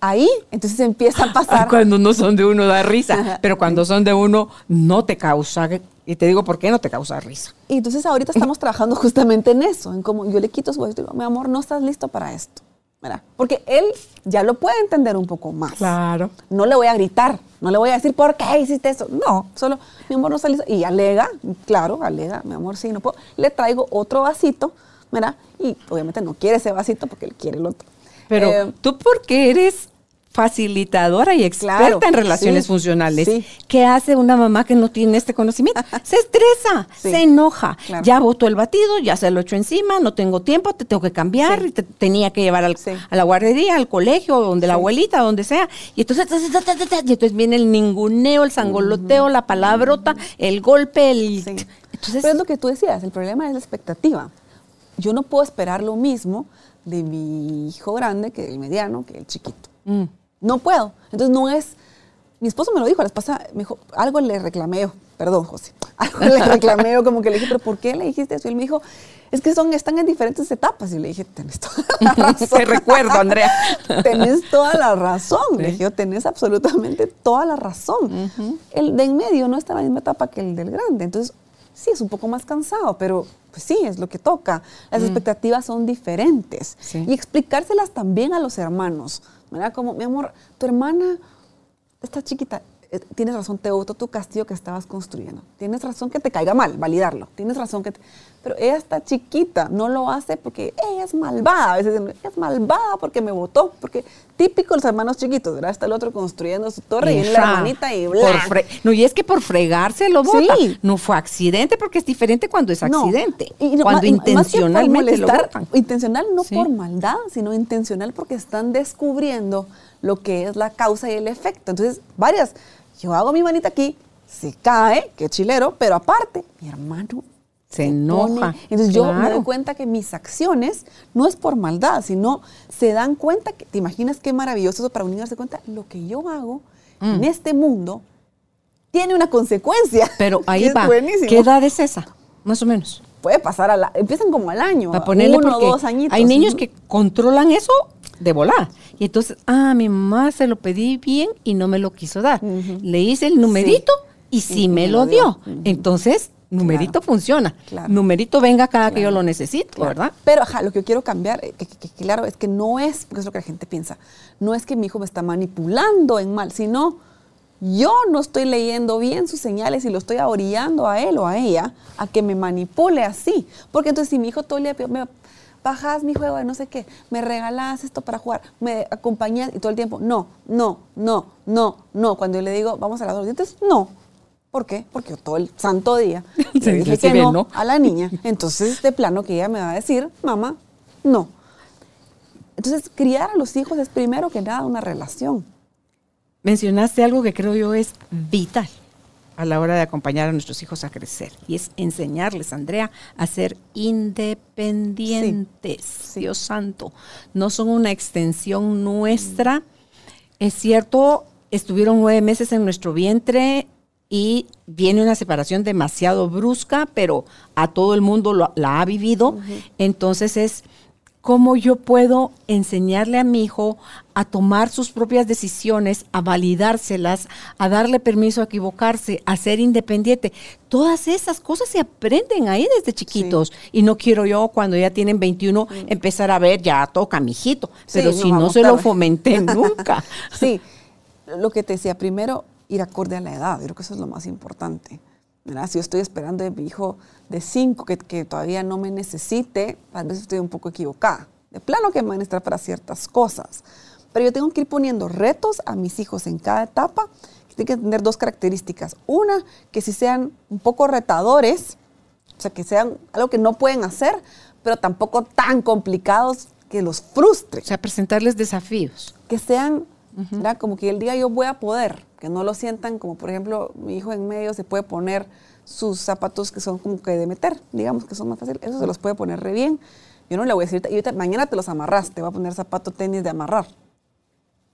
Ahí, entonces empieza a pasar. Cuando no son de uno da risa, pero cuando son de uno no te causa. Y te digo por qué no te causa risa. Y entonces ahorita estamos *laughs* trabajando justamente en eso, en cómo yo le quito su vasito y digo, mi amor, no estás listo para esto. ¿Verdad? Porque él ya lo puede entender un poco más. Claro. No le voy a gritar, no le voy a decir, ¿por qué hiciste eso? No, solo, mi amor, no está listo. Y alega, claro, alega, mi amor, sí, no puedo. Le traigo otro vasito, ¿verdad? Y obviamente no quiere ese vasito porque él quiere el otro. Pero Eh, tú porque eres facilitadora y experta Claro, en relaciones sí, funcionales. sí. ¿Qué hace una mamá que no tiene este conocimiento? se estresa, Sí, se enoja. claro. Ya botó el batido, ya se lo echó encima, no tengo tiempo, te tengo que cambiar, y te tenía que llevar al- a la guardería, al colegio, donde la abuelita, donde sea. Y entonces, y entonces viene el ninguneo, el sangoloteo, la palabrota, el golpe, el... Entonces, Pero es lo que tú decías, el problema es la expectativa. Yo no puedo esperar lo mismo de mi hijo grande que del mediano, que del chiquito. mm, No puedo. Entonces no es. Mi esposo me lo dijo, la pasa, me dijo, algo le reclamé yo, perdón, José, *laughs* algo le reclamé yo, como que le dije, pero ¿por qué le dijiste eso? Y él me dijo, es que son, están en diferentes etapas. Y le dije, tenés toda la *laughs* razón. Te recuerdo, Andrea. *laughs* tenés toda la razón. Le Sí. dije, yo, tenés absolutamente toda la razón. El de en medio no está en la misma etapa que el del grande. Entonces, sí, es un poco más cansado, pero pues sí, es lo que toca. Las expectativas son diferentes. Mm. Sí. Y explicárselas también a los hermanos. ¿Verdad? Como, mi amor, tu hermana está chiquita. Eh, Tienes razón, te gustó tu castillo que estabas construyendo. Tienes razón que te caiga mal, validarlo. Tienes razón que... te- Pero ella está chiquita, no lo hace porque ella es malvada. A veces dicen, ella es malvada porque me votó. Porque típico los hermanos chiquitos, ¿verdad? Está el otro construyendo su torre y viene la hermanita y bla. fre- no, y es que por fregarse lo bota. Sí. No fue accidente porque es diferente cuando es No. accidente. Y no, cuando y más intencionalmente lo molestar, botan. Intencional no Sí. por maldad, sino intencional porque están descubriendo lo que es la causa y el efecto. Entonces, varias. Yo hago mi manita aquí, se cae, qué chilero, pero aparte, mi hermano Se enoja, Entonces yo me doy cuenta que mis acciones no es por maldad, sino se dan cuenta que, ¿te imaginas qué maravilloso eso para un niño darse cuenta? Lo que yo hago Mm. en este mundo tiene una consecuencia. Pero *laughs* ahí que va. buenísimo. ¿Qué edad es esa? Más o menos. Puede pasar a la, empiezan como al año, Para ponerle uno, porque dos añitos. hay niños que controlan eso de volar. Y entonces, ah, mi mamá se lo pedí bien y no me lo quiso dar. Le hice el numerito y sí Y me me lo dio. Entonces, numerito Claro. funciona. Claro. Numerito venga cada que yo lo necesito. ¿verdad? Pero, ajá, lo que yo quiero cambiar, eh, que, que- que claro, es que no es, porque es lo que la gente piensa, no es que mi hijo me está manipulando en mal, sino yo no estoy leyendo bien sus señales y lo estoy orillando a él o a ella a que me manipule así. Porque entonces si mi hijo todo el día me bajas mi juego de no sé qué, me regalas esto para jugar, me acompañas y todo el tiempo, no, no, no, no, no. Cuando yo le digo, vamos a lavar los dientes, no. ¿Por qué? Porque yo todo el santo día Sí, *laughs* le dije que no, no. a la niña. Entonces, de plano que ella me va a decir, mamá, no. Entonces, criar a los hijos es primero que nada una relación. Mencionaste algo que creo yo es vital a la hora de acompañar a nuestros hijos a crecer y es enseñarles, Andrea, a ser independientes. Sí. Dios santo, no son una extensión nuestra. Es cierto, estuvieron nueve meses en nuestro vientre y viene una separación demasiado brusca, pero a todo el mundo lo- la ha vivido. Entonces es cómo yo puedo enseñarle a mi hijo a tomar sus propias decisiones, a validárselas, a darle permiso a equivocarse, a ser independiente. Todas esas cosas se aprenden ahí desde chiquitos. Y no quiero yo cuando ya tienen 21 empezar a ver, ya toca, mijito. Pero no, si no vamos se lo fomenté *laughs* nunca. Sí, lo que te decía, primero ir acorde a la edad, yo creo que eso es lo más importante. ¿Verdad? Si yo estoy esperando de mi hijo de 5 que, que todavía no me necesite, tal vez estoy un poco equivocada. De plano que me van a necesitar para ciertas cosas. Pero yo tengo que ir poniendo retos a mis hijos en cada etapa, que tienen que tener dos características. Una, que si sean un poco retadores, o sea, que sean algo que no pueden hacer, pero tampoco tan complicados que los frustre O sea, presentarles desafíos. que sean, ¿verdad? como que el día yo voy a poder, que no lo sientan como, por ejemplo, mi hijo en medio se puede poner sus zapatos que son como que de meter, digamos que son más fáciles, eso se los puede poner re bien. Yo no le voy a decir, y ahorita, mañana te los amarras, te voy a poner zapato tenis de amarrar.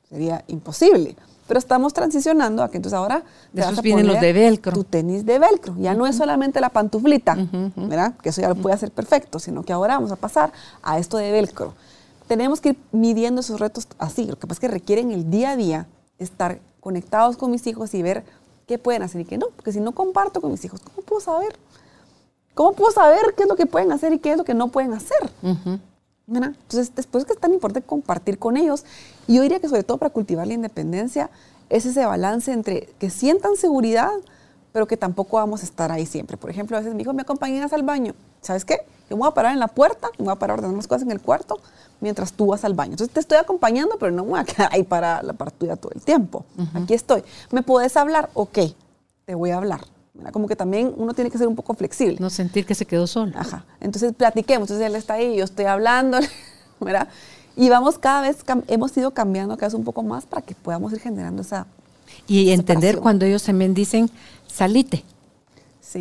Sería imposible. Pero estamos transicionando a que entonces ahora te Esos vas a vienen los de velcro. Tu tenis de velcro. Ya no es solamente la pantuflita, ¿verdad? Que eso ya lo puede hacer perfecto, sino que ahora vamos a pasar a esto de velcro. Tenemos que ir midiendo esos retos así. Lo que pasa es que requieren el día a día estar conectados con mis hijos y ver qué pueden hacer y qué no. Porque si no comparto con mis hijos, ¿cómo puedo saber? ¿Cómo puedo saber qué es lo que pueden hacer y qué es lo que no pueden hacer? ¿verdad? Entonces, después es que es tan importante compartir con ellos. Y yo diría que sobre todo para cultivar la independencia es ese balance entre que sientan seguridad, pero que tampoco vamos a estar ahí siempre. Por ejemplo, a veces mi hijo me acompañas al baño. ¿Sabes qué? Yo me voy a parar en la puerta, me voy a parar a ordenar las cosas en el cuarto mientras tú vas al baño. Entonces te estoy acompañando, pero no me voy a quedar ahí para la partida todo el tiempo. Aquí estoy. ¿Me puedes hablar? Ok, te voy a hablar. Como que también uno tiene que ser un poco flexible. No sentir que se quedó solo. Ajá. Entonces platiquemos. Entonces él está ahí, yo estoy hablando, *laughs* ¿verdad? Y vamos cada vez, hemos ido cambiando cada vez un poco más para que podamos ir generando esa. Y entender cuando ellos también dicen, salite.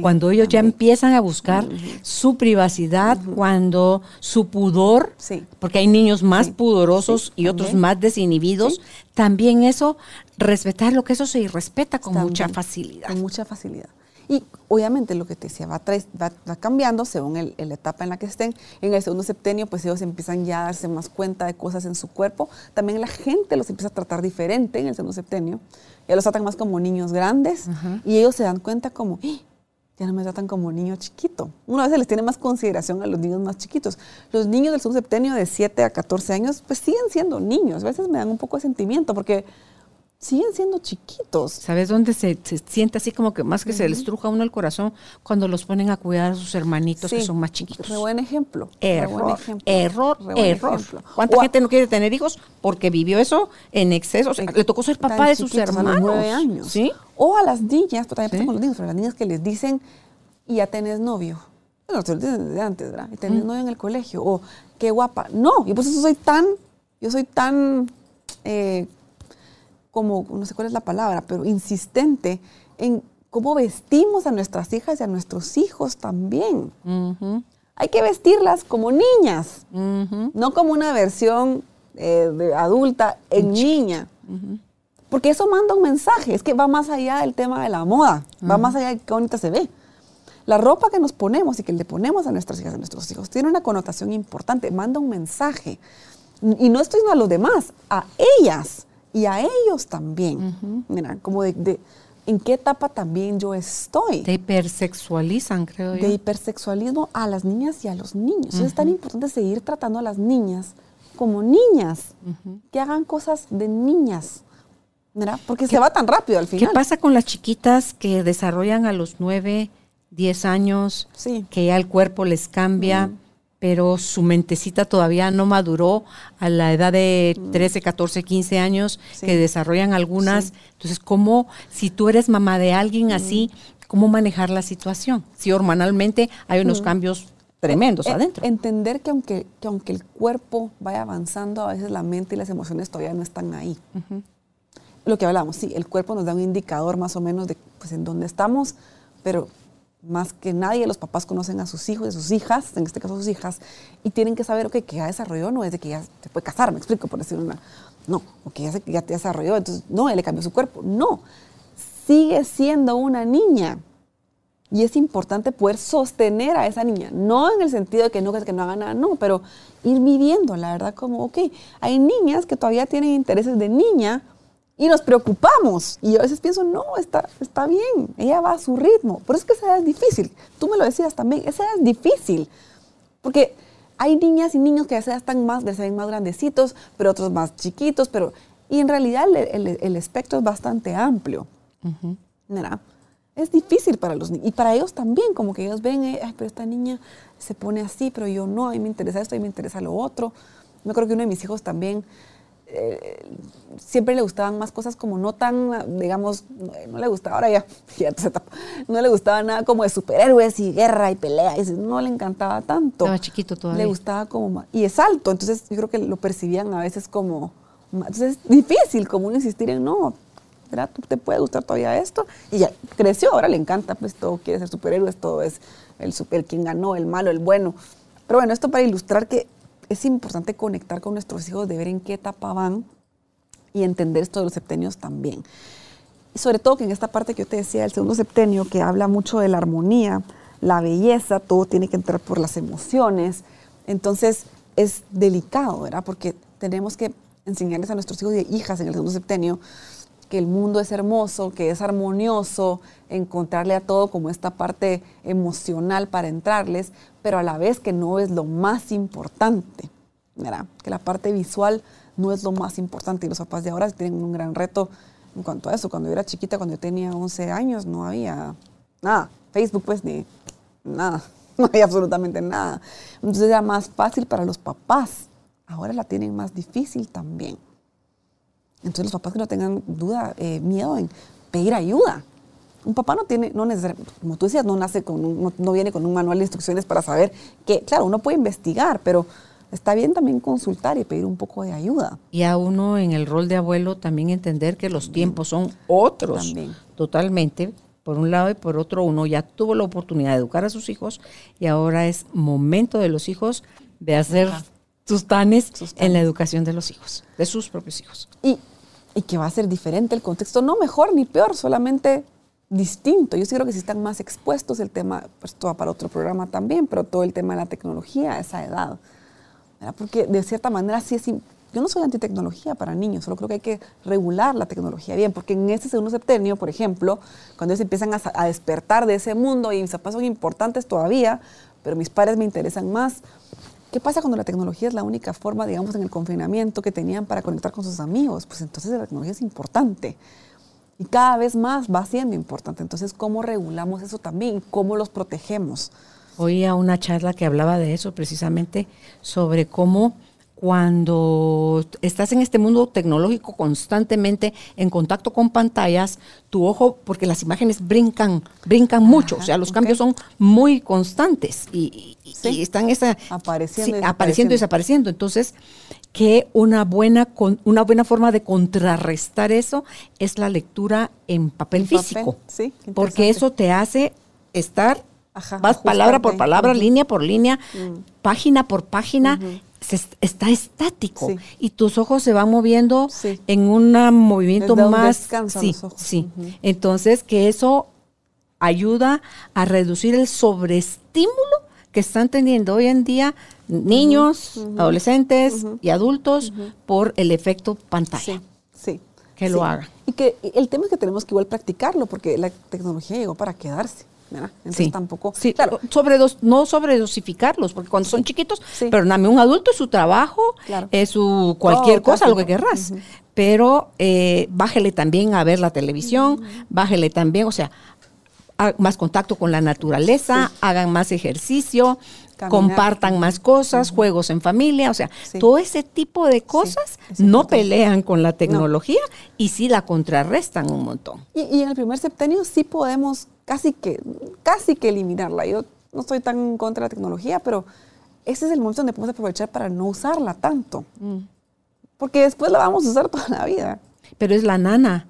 Cuando ellos ya empiezan a buscar su privacidad, cuando su pudor, porque hay niños más pudorosos y otros más desinhibidos, también eso, respetar lo que eso se respeta con mucha facilidad. Con mucha facilidad. Y obviamente lo que te decía va, va, cambiando según el, la etapa en la que estén. En el segundo septenio, pues ellos empiezan ya a darse más cuenta de cosas en su cuerpo. También la gente los empieza a tratar diferente en el segundo septenio. Ya los tratan más como niños grandes y ellos se dan cuenta como, ¡Ah! Ya no me tratan como niño chiquito. Una vez les tiene más consideración a los niños más chiquitos. Los niños del segundo septenio de 7 a 14 años, pues siguen siendo niños. A veces me dan un poco de sentimiento porque siguen siendo chiquitos. ¿Sabes dónde se, siente así como que más que se les estruja uno el corazón cuando los ponen a cuidar a sus hermanitos que son más chiquitos? Re buen ejemplo. Error, error, error. ¿Cuánta gente no quiere tener hijos porque vivió eso en exceso? le tocó ser papá de sus hermanos. A los nueve años. ¿Sí? O a las niñas, pero también pasa con los niños, pero las niñas que les dicen, y ya tenés novio. Bueno, te lo dicen desde antes, ¿verdad? Y tenés novio en el colegio. O qué guapa. No, y por eso soy tan, yo soy tan... Eh, como, no sé cuál es la palabra, pero insistente en cómo vestimos a nuestras hijas y a nuestros hijos también. Hay que vestirlas como niñas, no como una versión eh, de adulta en niña. Porque eso manda un mensaje, es que va más allá del tema de la moda, va más allá de qué bonita se ve. La ropa que nos ponemos y que le ponemos a nuestras hijas, a nuestros hijos, tiene una connotación importante, manda un mensaje. Y no estoy diciendo a los demás, a ellas y a ellos también. Mira, como de, en qué etapa también yo estoy. De hipersexualizan, creo yo. De hipersexualismo a las niñas y a los niños. es tan importante seguir tratando a las niñas como niñas, que hagan cosas de niñas. Mira, porque se va tan rápido al final. ¿Qué pasa con las chiquitas que desarrollan a los 9, 10 años, sí. que ya el cuerpo les cambia? Pero su mentecita todavía no maduró a la edad de 13, 14, 15 años que desarrollan algunas. Entonces, ¿cómo, si tú eres mamá de alguien así, cómo manejar la situación? Si hormonalmente hay unos cambios tremendos eh, adentro. Entender que aunque, que aunque el cuerpo vaya avanzando, a veces la mente y las emociones todavía no están ahí. Lo que hablamos, sí, el cuerpo nos da un indicador más o menos de pues, en dónde estamos, pero más que nadie los papás conocen a sus hijos y a sus hijas, en este caso a sus hijas, y tienen que saber, ok, que ya desarrolló no es de que ya se puede casar, me explico, por decir una, no, o que ya, se, ya te desarrolló, entonces, no, él le cambió su cuerpo, no, sigue siendo una niña. Y es importante poder sostener a esa niña, no en el sentido de que no, que no haga nada, no, pero ir viviendo, la verdad, como, ok, hay niñas que todavía tienen intereses de niña, y nos preocupamos. Y yo a veces pienso, no, está, está bien, ella va a su ritmo. Por eso es que esa edad es difícil. Tú me lo decías también, esa edad es difícil. Porque hay niñas y niños que ya están más, ya se ven más grandecitos, pero otros más chiquitos, pero... Y en realidad el, el, espectro es bastante amplio. Es difícil para los niños. Y para ellos también, como que ellos ven, eh, Ay, pero esta niña se pone así, pero yo no, a mí me interesa esto, a mí me interesa lo otro. Yo creo que uno de mis hijos también eh, siempre le gustaban más cosas como no tan, digamos, no, le gustaba, ahora ya, *laughs* ya no le gustaba nada como de superhéroes y guerra y pelea, y no le encantaba tanto. Estaba chiquito todavía. Le gustaba como más, y es alto, entonces yo creo que lo percibían a veces como, entonces es difícil como uno insistir en no, ¿verdad? ¿Te puede gustar todavía esto? Y ya creció, ahora le encanta, pues todo quiere ser superhéroes, todo es el super, quien ganó, el malo, el bueno. Pero bueno, esto para ilustrar que es importante conectar con nuestros hijos, de ver en qué etapa van y entender esto de los septenios también. Y sobre todo que en esta parte que yo te decía, el segundo septenio, que habla mucho de la armonía, la belleza, todo tiene que entrar por las emociones. Entonces es delicado, ¿verdad? Porque tenemos que enseñarles a nuestros hijos y hijas en el segundo septenio que el mundo es hermoso, que es armonioso, encontrarle a todo como esta parte emocional para entrarles, pero a la vez que no es lo más importante, ¿verdad? que la parte visual no es lo más importante y los papás de ahora tienen un gran reto en cuanto a eso. Cuando yo era chiquita, cuando yo tenía 11 años, no había nada, Facebook pues ni nada, *laughs* no hay absolutamente nada. Entonces era más fácil para los papás. Ahora la tienen más difícil también. Entonces los papás que no tengan duda, eh, miedo en pedir ayuda. Un papá no tiene, no necesariamente, como tú decías, no nace con un- no, viene con un manual de instrucciones para saber que, claro, uno puede investigar, pero está bien también consultar y pedir un poco de ayuda. Y a uno en el rol de abuelo también entender que los tiempos son otros También. totalmente. Por un lado y por otro, uno ya tuvo la oportunidad de educar a sus hijos y ahora es momento de los hijos de hacer sus tanes Sus en la educación de los hijos, de sus propios hijos. Y, y que va a ser diferente el contexto, no mejor ni peor, solamente distinto. Yo sí creo que si están más expuestos el tema, pues va para otro programa también, pero todo el tema de la tecnología a esa edad. Porque de cierta manera sí es... Yo no soy antitecnología para niños, solo creo que hay que regular la tecnología bien, porque en este segundo septenio, por ejemplo, cuando ellos empiezan a, a despertar de ese mundo y mis papás son importantes todavía, pero mis padres me interesan más, ¿Qué pasa cuando la tecnología es la única forma, digamos, en el confinamiento que tenían para conectar con sus amigos? Pues entonces la tecnología es importante. Y cada vez más va siendo importante. Entonces, ¿cómo regulamos eso también? ¿Cómo los protegemos? Oía una charla que hablaba de eso precisamente, sobre cómo cuando estás en este mundo tecnológico constantemente en contacto con pantallas, tu ojo, porque las imágenes brincan, brincan mucho, o sea, los cambios son muy constantes y, y- Sí. y están esa, Apareciendo sí, apareciendo y desapareciendo. Entonces, que una buena, una buena forma de contrarrestar eso es la lectura en papel En papel, físico, sí, porque eso te hace estar Ajá, vas palabra por palabra, línea por línea, Mm. página por página, se está estático Sí. y tus ojos se van moviendo Sí. en un movimiento más. sí, los ojos. sí. Entonces, que eso ayuda a reducir el sobreestímulo que están teniendo hoy en día niños, adolescentes y adultos por el efecto pantalla. Sí, sí. Que lo hagan. Y que y el tema es que tenemos que igual practicarlo, porque la tecnología llegó para quedarse, ¿verdad? Entonces Sí. tampoco... Sí, claro, sobredos- no sobredosificarlos, porque cuando son chiquitos, pero un adulto es su trabajo, Claro. es su cualquier cosa, lo que querrás. Pero eh, bájele también a ver la televisión, bájele también, o sea, más contacto con la naturaleza, hagan más ejercicio, Caminar. compartan más cosas, juegos en familia, o sea, Sí. todo ese tipo de cosas es no pelean con la tecnología y sí la contrarrestan un montón. Y, y en el primer septenio sí podemos casi que, casi que eliminarla. Yo no estoy tan en contra de la tecnología, pero ese es el momento donde podemos aprovechar para no usarla tanto. Porque después la vamos a usar toda la vida. Pero es la nana.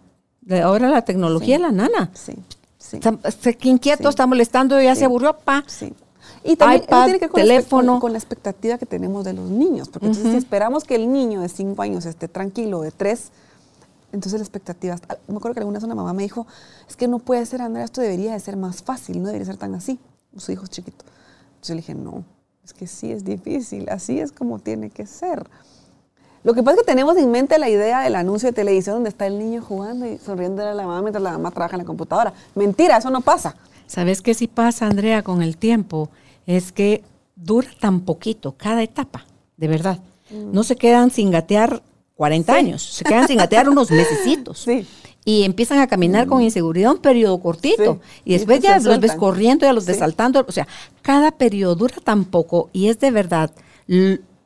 Ahora la tecnología Sí. es la nana. Sí, sí. Está, inquieto, Sí. está molestando, ya Sí. se aburrió, pa. Sí. Y también iPad, tiene que ver con la, teléfono. con, con la expectativa que tenemos de los niños. Porque entonces si esperamos que el niño de 5 años esté tranquilo, de 3, entonces la expectativa... Me acuerdo que alguna vez una mamá me dijo, es que no puede ser, Andrea, esto debería de ser más fácil, no debería ser tan así. Su hijo es chiquito. Entonces yo le dije, no, es que sí es difícil, así es como tiene que ser. Lo que pasa es que tenemos en mente la idea del anuncio de televisión donde está el niño jugando y sonriendo a la mamá mientras la mamá trabaja en la computadora. Mentira, eso no pasa. ¿Sabes qué sí pasa, Andrea, con el tiempo? Es que dura tan poquito cada etapa, de verdad. No se quedan sin gatear 40 Mm. Sí. años, se quedan sin gatear unos *laughs* mesecitos. Sí. Y empiezan a caminar con inseguridad un periodo cortito. Sí. Y después Y ya los ves corriendo, ya los ves saltando. O sea, cada periodo dura tan poco y es de verdad.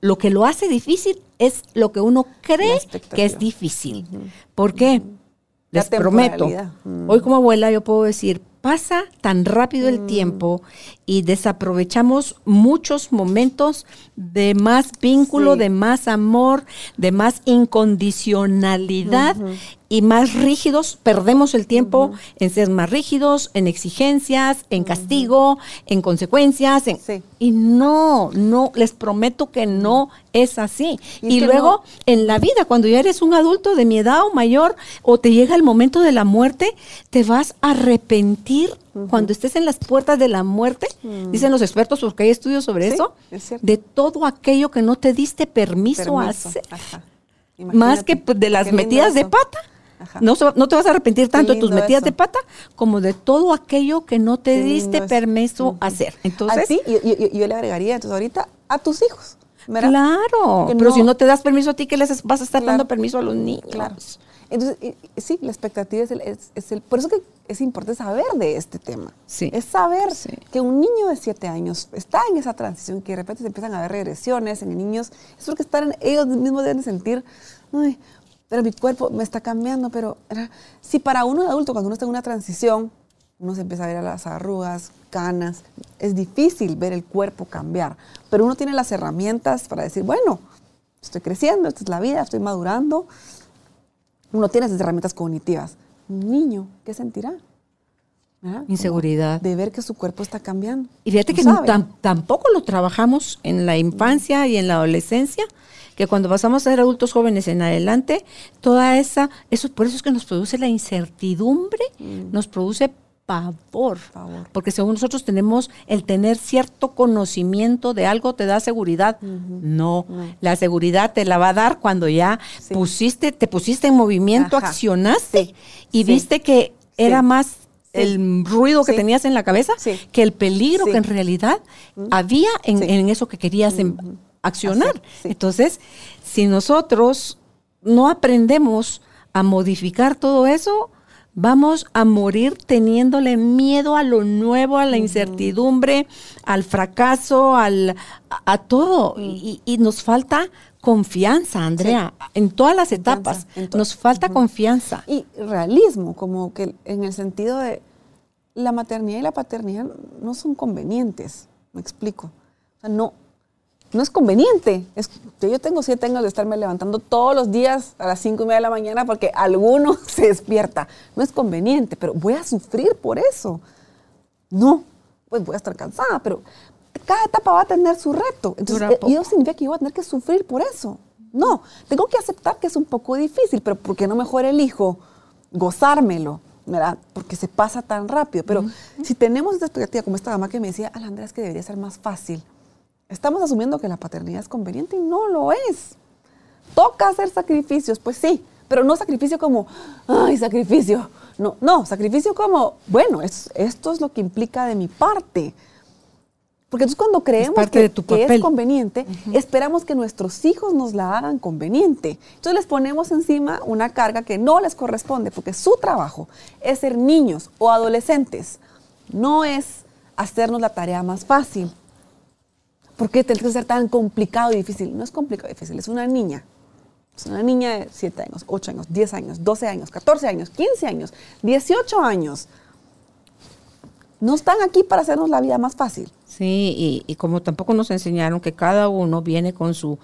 Lo que lo hace difícil es lo que uno cree que es difícil. ¿Por qué? Les prometo. Mm. Hoy como abuela yo puedo decir, pasa tan rápido el tiempo y desaprovechamos muchos momentos de más vínculo, Sí. de más amor, de más incondicionalidad y más rígidos. Perdemos el tiempo en ser más rígidos, en exigencias, en castigo, en consecuencias. en- Sí. Y no, no, les prometo que no es así. Y luego no- en la vida, cuando ya eres un adulto de mi edad o mayor, o te llega el momento de la muerte, te vas a arrepentir cuando estés en las puertas de la muerte, dicen los expertos, porque hay estudios sobre Mm. Sí, eso, es de todo aquello que no te diste permiso, a hacer. Ajá. Más que de las metidas de pata. Ajá. No, no te vas a arrepentir tanto de tus metidas de pata como de todo aquello que no te Qué diste permiso hacer. a Entonces, ti, y yo le agregaría entonces ahorita a tus hijos. ¿verdad? Claro, pero no- si no te das permiso a ti, ¿qué les vas a estar Claro. dando permiso a los niños? Claro. Entonces, y- y sí, la expectativa es el, es, es el- Por eso que es importante saber de este tema. Sí. Es saber Sí. que un niño de 7 años está en esa transición, que de repente se empiezan a ver regresiones en niños. Es porque están, ellos mismos deben de sentir, ay, pero mi cuerpo me está cambiando. Pero si para uno de adulto, cuando uno está en una transición, uno se empieza a ver las arrugas, canas, es difícil ver el cuerpo cambiar. Pero uno tiene las herramientas para decir, bueno, estoy creciendo, esta es la vida, estoy madurando uno tiene esas herramientas cognitivas. Un niño, ¿qué sentirá? Inseguridad. De ver que su cuerpo está cambiando. Y fíjate No que tam- tampoco lo trabajamos en la infancia y en la adolescencia, que cuando pasamos a ser adultos jóvenes en adelante, toda esa, eso por eso es que nos produce la incertidumbre, nos produce pavor, Pavor. porque según nosotros tenemos el tener cierto conocimiento de algo te da seguridad. No, la seguridad te la va a dar cuando ya Sí. pusiste, te pusiste en movimiento, Ajá. accionaste Sí. y Sí. viste que era más el ruido que Sí. tenías en la cabeza Sí. que el peligro Sí. que en realidad había en, en eso que querías accionar. Hacer, sí. Entonces, si nosotros no aprendemos a modificar todo eso, vamos a morir teniéndole miedo a lo nuevo, a la incertidumbre, al fracaso, al, a, a todo. y, y nos falta confianza, Andrea, en todas las etapas. to- Nos falta confianza. Y realismo, como que en el sentido de la maternidad y la paternidad no son convenientes, me explico. O sea, no, no es conveniente. Es, que yo tengo siete años de estarme levantando todos los días a las cinco y media de la mañana porque alguno *laughs* se despierta. No es conveniente, pero voy a sufrir por eso. No, pues voy a estar cansada, pero cada etapa va a tener su reto. Entonces, eh, y eso poco. significa que yo voy a tener que sufrir por eso. No, tengo que aceptar que es un poco difícil, pero ¿por qué no mejor elijo gozármelo? ¿verdad? Porque se pasa tan rápido. Pero si tenemos esta expectativa, como esta mamá que me decía, Alandra, es que debería ser más fácil. Estamos asumiendo que la paternidad es conveniente y no lo es. Toca hacer sacrificios, pues sí, pero no sacrificio como, ay, sacrificio. No, no, sacrificio como, bueno, es- esto es lo que implica de mi parte. Porque entonces cuando creemos que, es conveniente, esperamos que nuestros hijos nos la hagan conveniente. Entonces les ponemos encima una carga que no les corresponde, porque su trabajo es ser niños o adolescentes, no es hacernos la tarea más fácil. ¿Por qué tiene que ser tan complicado y difícil? No es complicado y difícil, es una niña. Es una niña de 7 años, 8 años, 10 años, 12 años, 14 años, 15 años, 18 años. No están aquí para hacernos la vida más fácil. Sí, y, y como tampoco nos enseñaron que cada uno viene con su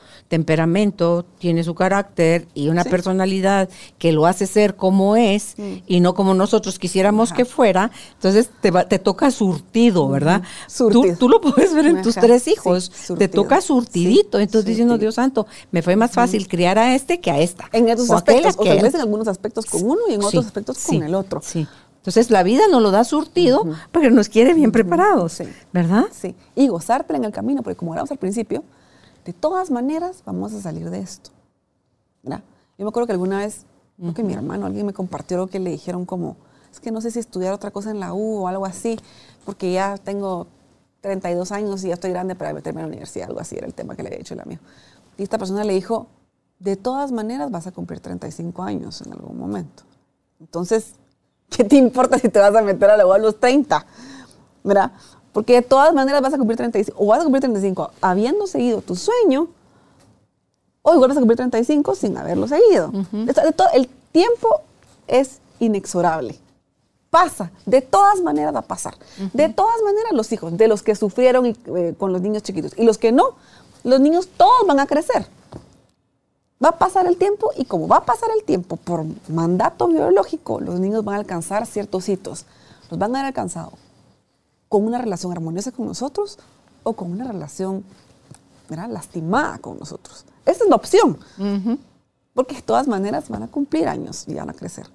temperamento, tiene su carácter y una Sí. personalidad que lo hace ser como es y no como nosotros quisiéramos Ajá. que fuera, entonces te, va- te toca surtido, ¿verdad? Surtido. Tú, tú lo puedes ver en tus tres sí, hijos, te surtido. toca surtidito, Sí, entonces diciendo. Dios santo, me fue más fácil criar a este que a esta. En esos o aspectos, o tal vez en algunos aspectos con uno y en otros Sí, aspectos sí, con el otro. Sí. Entonces la vida nos lo da surtido porque nos quiere bien preparados, Sí. ¿verdad? Sí, y gozártela en el camino, porque como hablamos al principio, de todas maneras vamos a salir de esto. ¿verdad? Yo me acuerdo que alguna vez, creo que mi hermano, alguien me compartió algo que le dijeron como, es que no sé si estudiar otra cosa en la U o algo así, porque ya tengo 32 años y ya estoy grande para meterme en la universidad, algo así era el tema que le había dicho el amigo. Y esta persona le dijo, de todas maneras vas a cumplir 35 años en algún momento. Entonces, ¿qué te importa si te vas a meter a la U a los 30? ¿Verdad? Porque de todas maneras vas a cumplir 35, o vas a cumplir 35 habiendo seguido tu sueño, o igual vas a cumplir 35 sin haberlo seguido. Esto- de todo- el tiempo es inexorable. Pasa, de todas maneras va a pasar. De todas maneras los hijos, de los que sufrieron y, eh, con los niños chiquitos y los que no, los niños todos van a crecer. Va a pasar el tiempo y como va a pasar el tiempo por mandato biológico, los niños van a alcanzar ciertos hitos. Los van a haber alcanzado con una relación armoniosa con nosotros o con una relación ¿verdad? lastimada con nosotros. Esa es la opción. Porque de todas maneras van a cumplir años y van a crecer.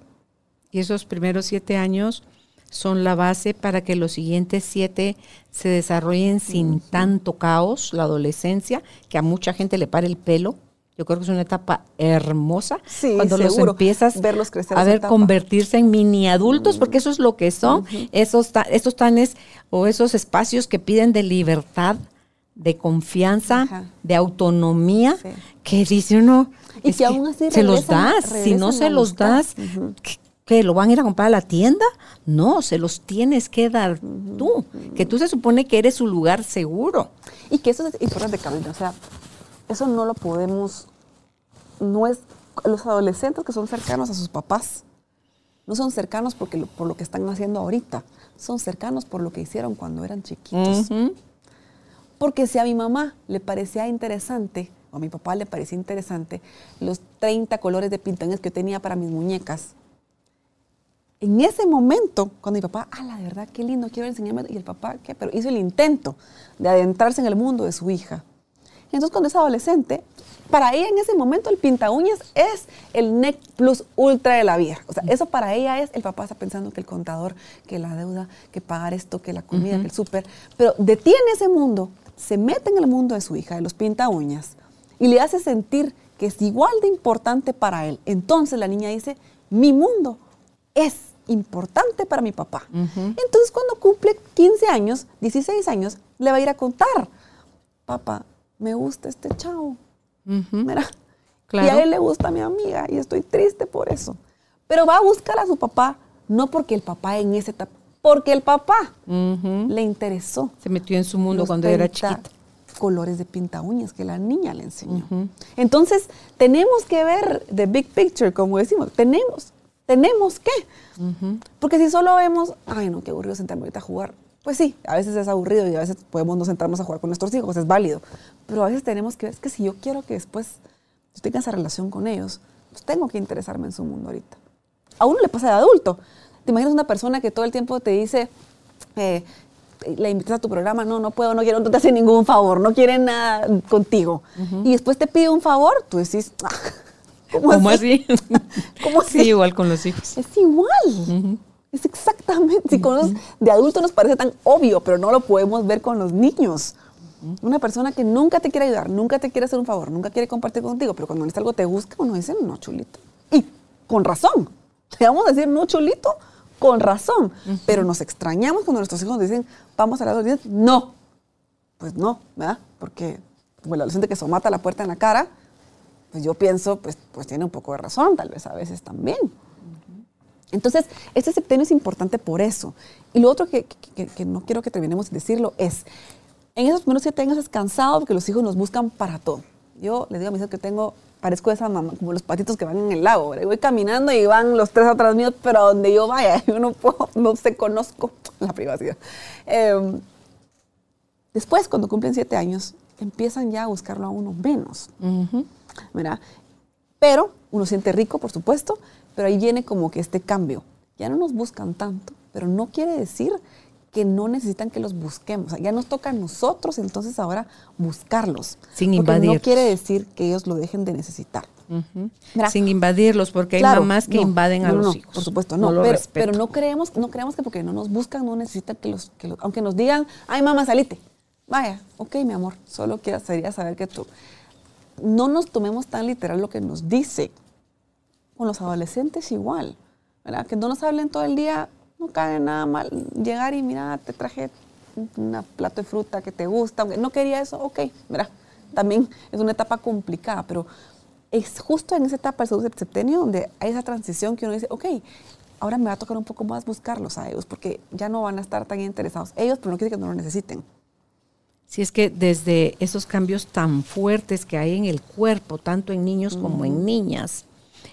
Y esos primeros siete años son la base para que los siguientes siete se desarrollen sin tanto caos, la adolescencia, que a mucha gente le para el pelo. Yo creo que es una etapa hermosa Sí, cuando los seguro. empiezas Verlos crecer a ver etapa. convertirse en mini adultos, porque eso es lo que son, esos, ta- esos tanes o esos espacios que piden de libertad, de confianza, Ajá. de autonomía, Sí. que dice uno, Y que aún así se los das, si no se los buscar. das, Ujú. ¿qué- ¿qué, lo van a ir a comprar a la tienda? No, se los tienes que dar tú, que tú se supone que eres su lugar seguro. Y que eso es importante, Carolina. O sea, eso no lo podemos. No es. Los adolescentes que son cercanos a sus papás no son cercanos porque lo- por lo que están haciendo ahorita. Son cercanos por lo que hicieron cuando eran chiquitos. Porque si a mi mamá le parecía interesante, o a mi papá le parecía interesante, los 30 colores de pintones que yo tenía para mis muñecas, en ese momento, cuando mi papá, ah, la verdad, qué lindo, quiero enseñarme, y el papá, ¿qué? Pero hizo el intento de adentrarse en el mundo de su hija. Entonces, cuando es adolescente, para ella en ese momento el pinta uñas es el neck plus ultra de la vida. O sea, eso para ella es, el papá está pensando que el contador, que la deuda, que pagar esto, que la comida, que el súper. Pero detiene ese mundo, se mete en el mundo de su hija, de los pinta uñas, y le hace sentir que es igual de importante para él. Entonces la niña dice, mi mundo es importante para mi papá. Entonces cuando cumple 15 años, 16 años, le va a ir a contar, papá, me gusta este chavo. Mira. Claro. Y a él le gusta mi amiga y estoy triste por eso. Pero va a buscar a su papá, no porque el papá en ese etapa, porque el papá le interesó. Se metió en su mundo los cuando era 30 chiquita. colores de pinta uñas que la niña le enseñó. Entonces, tenemos que ver the big picture, como decimos. Tenemos, tenemos que. Porque si solo vemos, ay, no, qué aburrido sentarme ahorita a jugar. Pues sí, a veces es aburrido y a veces podemos no sentarnos a jugar con nuestros hijos, es válido. Pero a veces tenemos que ver, es que si yo quiero que después yo tenga esa relación con ellos, pues tengo que interesarme en su mundo ahorita. A uno le pasa de adulto. ¿Te imaginas una persona que todo el tiempo te dice, eh, le invitas a tu programa, no, no puedo, no quiero, no te hace ningún favor, no quiere nada contigo. Y después te pide un favor, tú decís, "Ah, ¿cómo, ¿Cómo así? *laughs* ¿Cómo Sí, así? igual con los hijos. Es igual. Es exactamente. Si con los de adultos nos parece tan obvio, pero no lo podemos ver con los niños. Una persona que nunca te quiere ayudar, nunca te quiere hacer un favor, nunca quiere compartir contigo, pero cuando necesita algo te busca, uno dice, no, chulito. Y con razón. Le vamos a decir, no, chulito, con razón. Pero nos extrañamos cuando nuestros hijos nos dicen, vamos a las dos días. No. Pues no, ¿verdad? Porque como el adolescente que somata la puerta en la cara, pues yo pienso, pues, pues tiene un poco de razón, tal vez a veces también. Entonces, este septenio es importante por eso. Y lo otro que, que- que no quiero que terminemos de decirlo es, en esos primeros siete años es cansado porque los hijos nos buscan para todo. Yo les digo a mis hijos que tengo, parezco esa mamá, como los patitos que van en el lago. ¿verdad? Y voy caminando y van los tres atrás míos, pero a donde yo vaya, *laughs* yo no puedo, no sé, conozco *laughs* la privacidad. Em, después, cuando cumplen siete años, empiezan ya a buscarlo a uno menos. ¿verdad? Pero uno siente rico, por supuesto, pero ahí viene como que este cambio. Ya no nos buscan tanto, pero no quiere decir que no necesitan que los busquemos. O sea, ya nos toca a nosotros entonces ahora buscarlos. Sin invadir. No quiere decir que ellos lo dejen de necesitar. Mira, Sin invadirlos, porque hay Claro, mamás que no, invaden a no, los no, hijos. Por supuesto, no. lo pero, no creemos, no creemos que porque no nos buscan, no necesitan que los, que los- aunque nos digan, ay mamá, salite. Vaya, ok, mi amor, solo quiero sería saber que tú. No nos tomemos tan literal lo que nos dice. Con los adolescentes igual, ¿verdad? Que no nos hablen todo el día, no cae nada mal. Llegar y mira, te traje un plato de fruta que te gusta, aunque no quería eso, ok, ¿verdad? También es una etapa complicada, pero es justo en esa etapa del segundo septenio donde hay esa transición que uno dice, ok, ahora me va a tocar un poco más buscarlos a ellos, porque ya no van a estar tan interesados ellos, pero no quiere que no lo necesiten. Si es que desde esos cambios tan fuertes que hay en el cuerpo, tanto en niños como en niñas,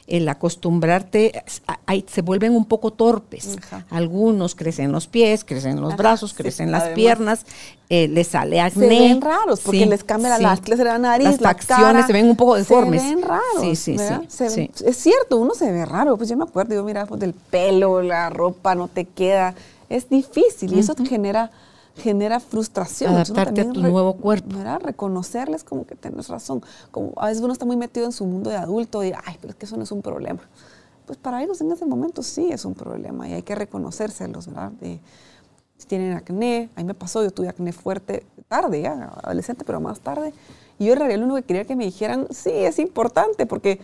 el acostumbrarte, a- se vuelven un poco torpes. Ajá. Algunos crecen los pies, crecen los Ajá, brazos, sí, crecen las además. piernas, eh, les sale acné. Se ven raros porque Sí, les cambia sí. las la nariz, Las la facciones cara. se ven un poco deformes. Se ven raros. Sí, sí, Se Es cierto, uno se ve raro. Pues yo me acuerdo, yo mira, pues, del pelo, la ropa no te queda. Es difícil y eso genera, genera frustración. Adaptarte a tu nuevo cuerpo. ¿verdad? Reconocerles como que tienes razón. Como a veces uno está muy metido en su mundo de adulto y, ay, pero es que eso no es un problema. Pues para ellos en ese momento sí es un problema y hay que reconocérselos, ¿verdad? De- si tienen acné, a mí me pasó, yo tuve acné fuerte tarde, ya, adolescente, pero más tarde. Y yo en realidad lo único que quería que me dijeran, sí, es importante, porque,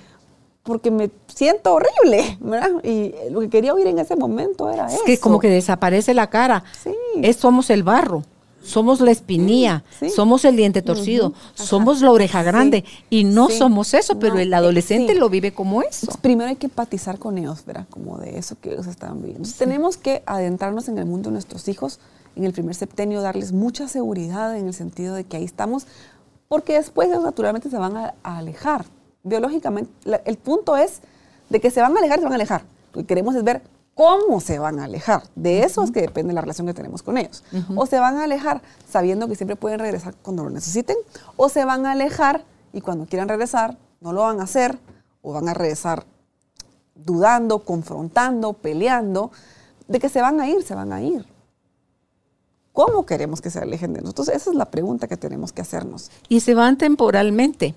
porque me siento horrible, ¿verdad? Y lo que quería oír en ese momento era Es eso. que como que desaparece la cara. Sí. Es, somos el barro. somos la espinilla, Sí. somos el diente torcido, somos la oreja grande Sí, y no sí. somos eso, pero No, el adolescente lo vive como eso. Entonces, primero hay que empatizar con ellos, ¿verdad? Como de eso que ellos estaban viviendo. Entonces, tenemos que adentrarnos en el mundo de nuestros hijos en el primer septenio, darles mucha seguridad en el sentido de que ahí estamos, porque después ellos naturalmente se van a, a alejar. Biológicamente, la- el punto es de que se van a alejar, se van a alejar. Lo que queremos es ver cómo se van a alejar. De eso es que depende la relación que tenemos con ellos. O se van a alejar sabiendo que siempre pueden regresar cuando lo necesiten, o se van a alejar y cuando quieran regresar no lo van a hacer, o van a regresar dudando, confrontando, peleando, de que se van a ir, se van a ir. ¿Cómo queremos que se alejen de nosotros? Esa es la pregunta que tenemos que hacernos. Y se van temporalmente,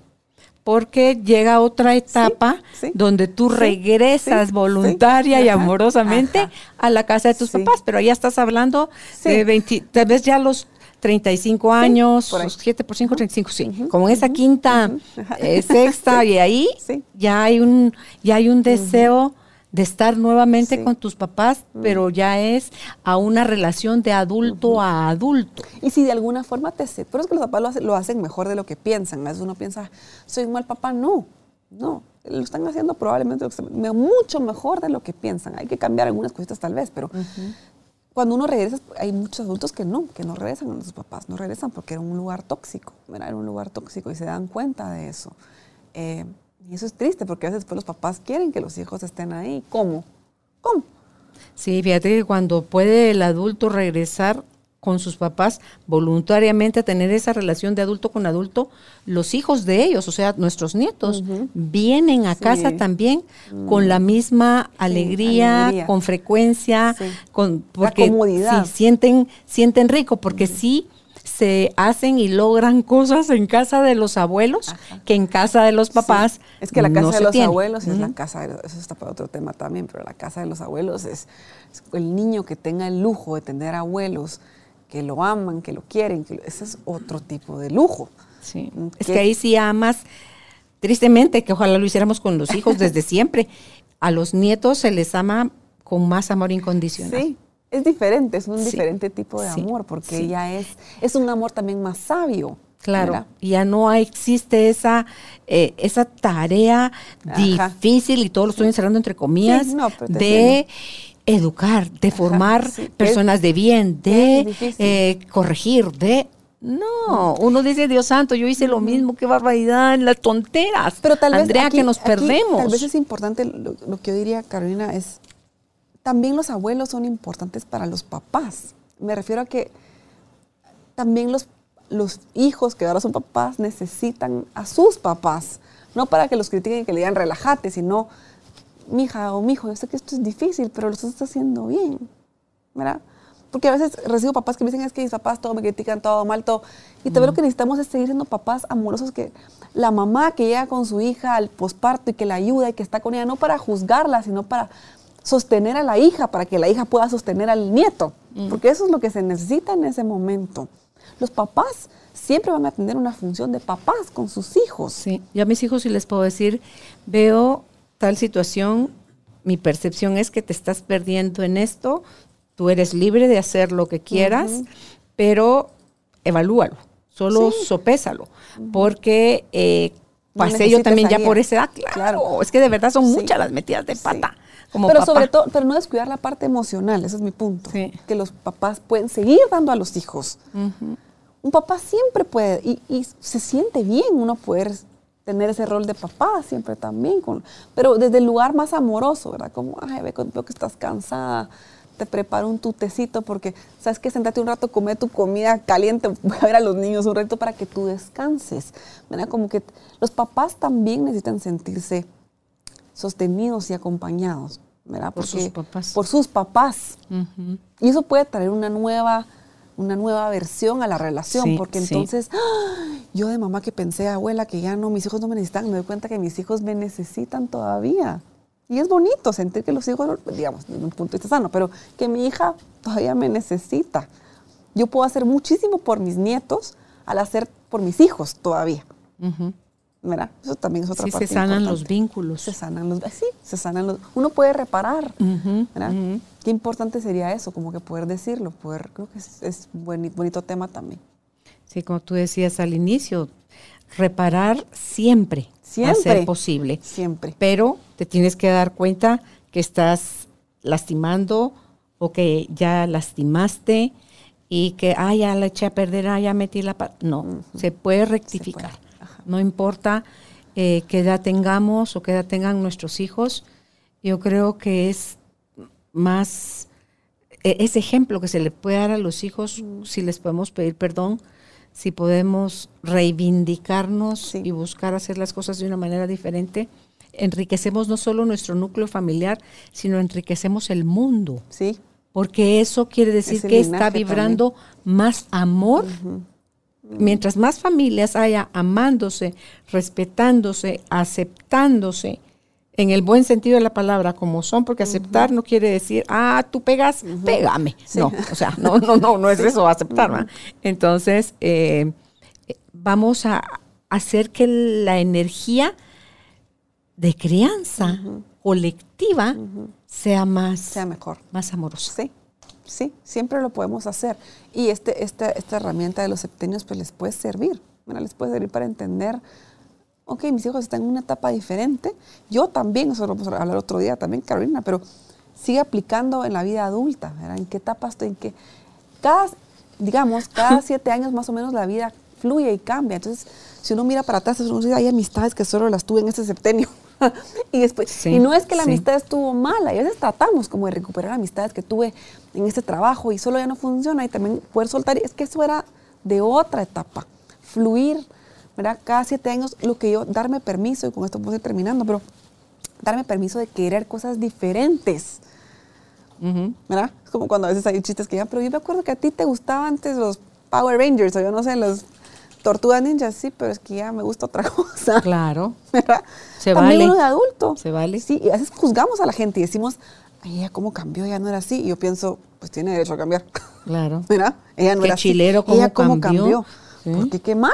porque llega otra etapa sí. donde tú Sí, regresas sí, voluntaria sí. y amorosamente ajá. a la casa de tus Sí. papás, pero ya estás hablando Sí. de 20, tal vez ya los 35 años, por ahí. 7 por 5, 35, sí. Ujú, Como en esa ujú, quinta, ujú, ajá. eh, sexta, *laughs* y ahí Sí. ya hay un, ya hay un deseo de estar nuevamente Sí. con tus papás, pero ya es a una relación de adulto a adulto. Y si de alguna forma te sé, pero es que los papás lo hacen, lo hacen mejor de lo que piensan. A veces uno piensa, soy un mal papá. No, no. Lo están haciendo probablemente mucho mejor de lo que piensan. Hay que cambiar algunas cositas tal vez, pero cuando uno regresa, hay muchos adultos que no, que no regresan a sus papás. No regresan porque era un lugar tóxico. Era un lugar tóxico y se dan cuenta de eso. Eh, y eso es triste porque a veces después los papás quieren que los hijos estén ahí. ¿Cómo? ¿Cómo? Sí, fíjate que cuando puede el adulto regresar con sus papás voluntariamente a tener esa relación de adulto con adulto, los hijos de ellos, o sea, nuestros nietos, vienen a Sí. casa también con la misma alegría, alegría. con frecuencia, Sí. con porque comodidad. sí, sienten sienten rico porque sí se hacen y logran cosas en casa de los abuelos que en casa de los papás Sí. Es que la casa no de los tiene. abuelos es la casa de los- eso está para otro tema también, pero la casa de los abuelos es, es el niño que tenga el lujo de tener abuelos que lo aman, que lo quieren, que lo- ese es otro tipo de lujo. Sí. Mm, Es que ahí sí amas, tristemente, que ojalá lo hiciéramos con los hijos desde siempre. A los nietos se les ama con más amor incondicional. Sí, es diferente, es un Sí. diferente tipo de Sí. amor, porque Sí. ya es, es un amor también más sabio. Claro, ¿verdad? ya no existe esa, eh, esa tarea Ajá. difícil, y todo lo estoy encerrando entre comillas, no, de educar, de formar personas es- de bien, que de eh, corregir, de... No, uno dice, Dios santo, yo hice lo mismo, qué barbaridad, las tonteras. Pero tal vez Andrea, aquí- que nos aquí perdemos. Tal vez es importante, lo, lo que yo diría, Carolina, es también los abuelos son importantes para los papás. Me refiero a que también los, los hijos que ahora son papás necesitan a sus papás. No para que los critiquen y que le digan relájate, sino, mija o mijo, yo sé que esto es difícil, pero lo estás haciendo bien. ¿Verdad? Porque a veces recibo papás que me dicen, es que mis papás todo me critican, todo mal, todo. Y tal vez lo que necesitamos es seguir siendo papás amorosos, que la mamá que llega con su hija al posparto y que la ayuda y que está con ella, no para juzgarla, sino para sostener a la hija, para que la hija pueda sostener al nieto. Porque eso es lo que se necesita en ese momento. Los papás siempre van a tener una función de papás con sus hijos. Sí, yo a mis hijos sí les puedo decir, veo tal situación, mi percepción es que te estás perdiendo en esto, tú eres libre de hacer lo que quieras, pero evalúalo, solo Sí. sopésalo, porque eh, pasé yo también ya por esa edad, claro, Claro. es que de verdad son Sí. muchas las metidas de Sí. Como pero papá. sobre todo, pero no descuidar la parte emocional, ese es mi punto. Sí. Que los papás pueden seguir dando a los hijos. Ujú. Un papá siempre puede, y, y se siente bien uno poder tener ese rol de papá siempre también, con, pero desde el lugar más amoroso, ¿verdad? Como, ay, ve- veo que estás cansada, te preparo un tutecito porque, ¿sabes qué? Sentate un rato, come tu comida caliente, *laughs* voy a ver a los niños un rato para que tú descanses, ¿verdad? Como que los papás también necesitan sentirse sostenidos y acompañados, ¿verdad? Por sus papás. Por sus papás. Y eso puede traer una nueva, una nueva versión a la relación, Sí, porque sí. entonces ¡ah! yo de mamá que pensé, abuela, que ya no, mis hijos no me necesitan, me doy cuenta que mis hijos me necesitan todavía. Y es bonito sentir que los hijos, digamos, desde un punto de vista sano, pero que mi hija todavía me necesita. Yo puedo hacer muchísimo por mis nietos al hacer por mis hijos todavía. Ujú. ¿Verdad? Eso también es otra Sí, parte se sanan importante. los vínculos. Se sanan los, sí, se sanan los, uno puede reparar, ujú. Qué importante sería eso, como que poder decirlo, poder, creo que es, es buen- bonito tema también. Sí, como tú decías al inicio, reparar siempre, Siempre. ser posible. Siempre. Pero te tienes que dar cuenta que estás lastimando o que ya lastimaste y que, ah, ya la eché a perder, ah, ya metí la pata. No, se puede rectificar. No importa eh, qué edad tengamos o qué edad tengan nuestros hijos. Yo creo que es más e- ese ejemplo que se le puede dar a los hijos, si les podemos pedir perdón, si podemos reivindicarnos Sí. y buscar hacer las cosas de una manera diferente, enriquecemos no solo nuestro núcleo familiar, sino enriquecemos el mundo, Sí, porque eso quiere decir que está vibrando más amor. Mientras más familias haya amándose, respetándose, aceptándose, en el buen sentido de la palabra como son, porque aceptar no quiere decir, ah, tú pegas, pégame. Sí. No, o sea, no, no, no, no es eso, aceptar. Entonces, eh, vamos a hacer que la energía de crianza colectiva sea más, sea mejor. más amorosa. Sí, sí, siempre lo podemos hacer. Y este, esta, esta herramienta de los septenios pues les puede servir, ¿verdad? les puede servir para entender, ok, mis hijos están en una etapa diferente, yo también, eso lo vamos a hablar otro día también, Carolina, pero sigue aplicando en la vida adulta, ¿verdad? ¿En qué etapa estoy? ¿En qué? Cada, digamos, cada *laughs* siete años más o menos la vida fluye y cambia. Entonces, si uno mira para atrás, uno dice, hay amistades que solo las tuve en ese septenio. *laughs* y, después, Sí, y no es que la sí. amistad estuvo mala, y a veces tratamos como de recuperar amistades que tuve en este trabajo y solo ya no funciona y también poder soltar. Es que eso era de otra etapa, fluir, ¿verdad? Cada siete años, lo que yo, darme permiso, y con esto puedo ir terminando, pero darme permiso de querer cosas diferentes. Ujú. ¿verdad? Es como cuando a veces hay chistes que ya, pero yo me acuerdo que a ti te gustaban antes los Power Rangers o yo no sé, los Tortugas Ninjas, sí, pero es que ya me gusta otra *laughs* cosa. Claro. ¿verdad? Se También vale. uno de adulto. Se vale. Sí, y a veces juzgamos a la gente y decimos, ay, ella cómo cambió, ya no era así. Y yo pienso, pues tiene derecho a cambiar. Claro. *laughs* ¿Verdad? Ella no Qué era así. chilero, cómo ella cómo cambió. cambió. Sí. Porque qué mal.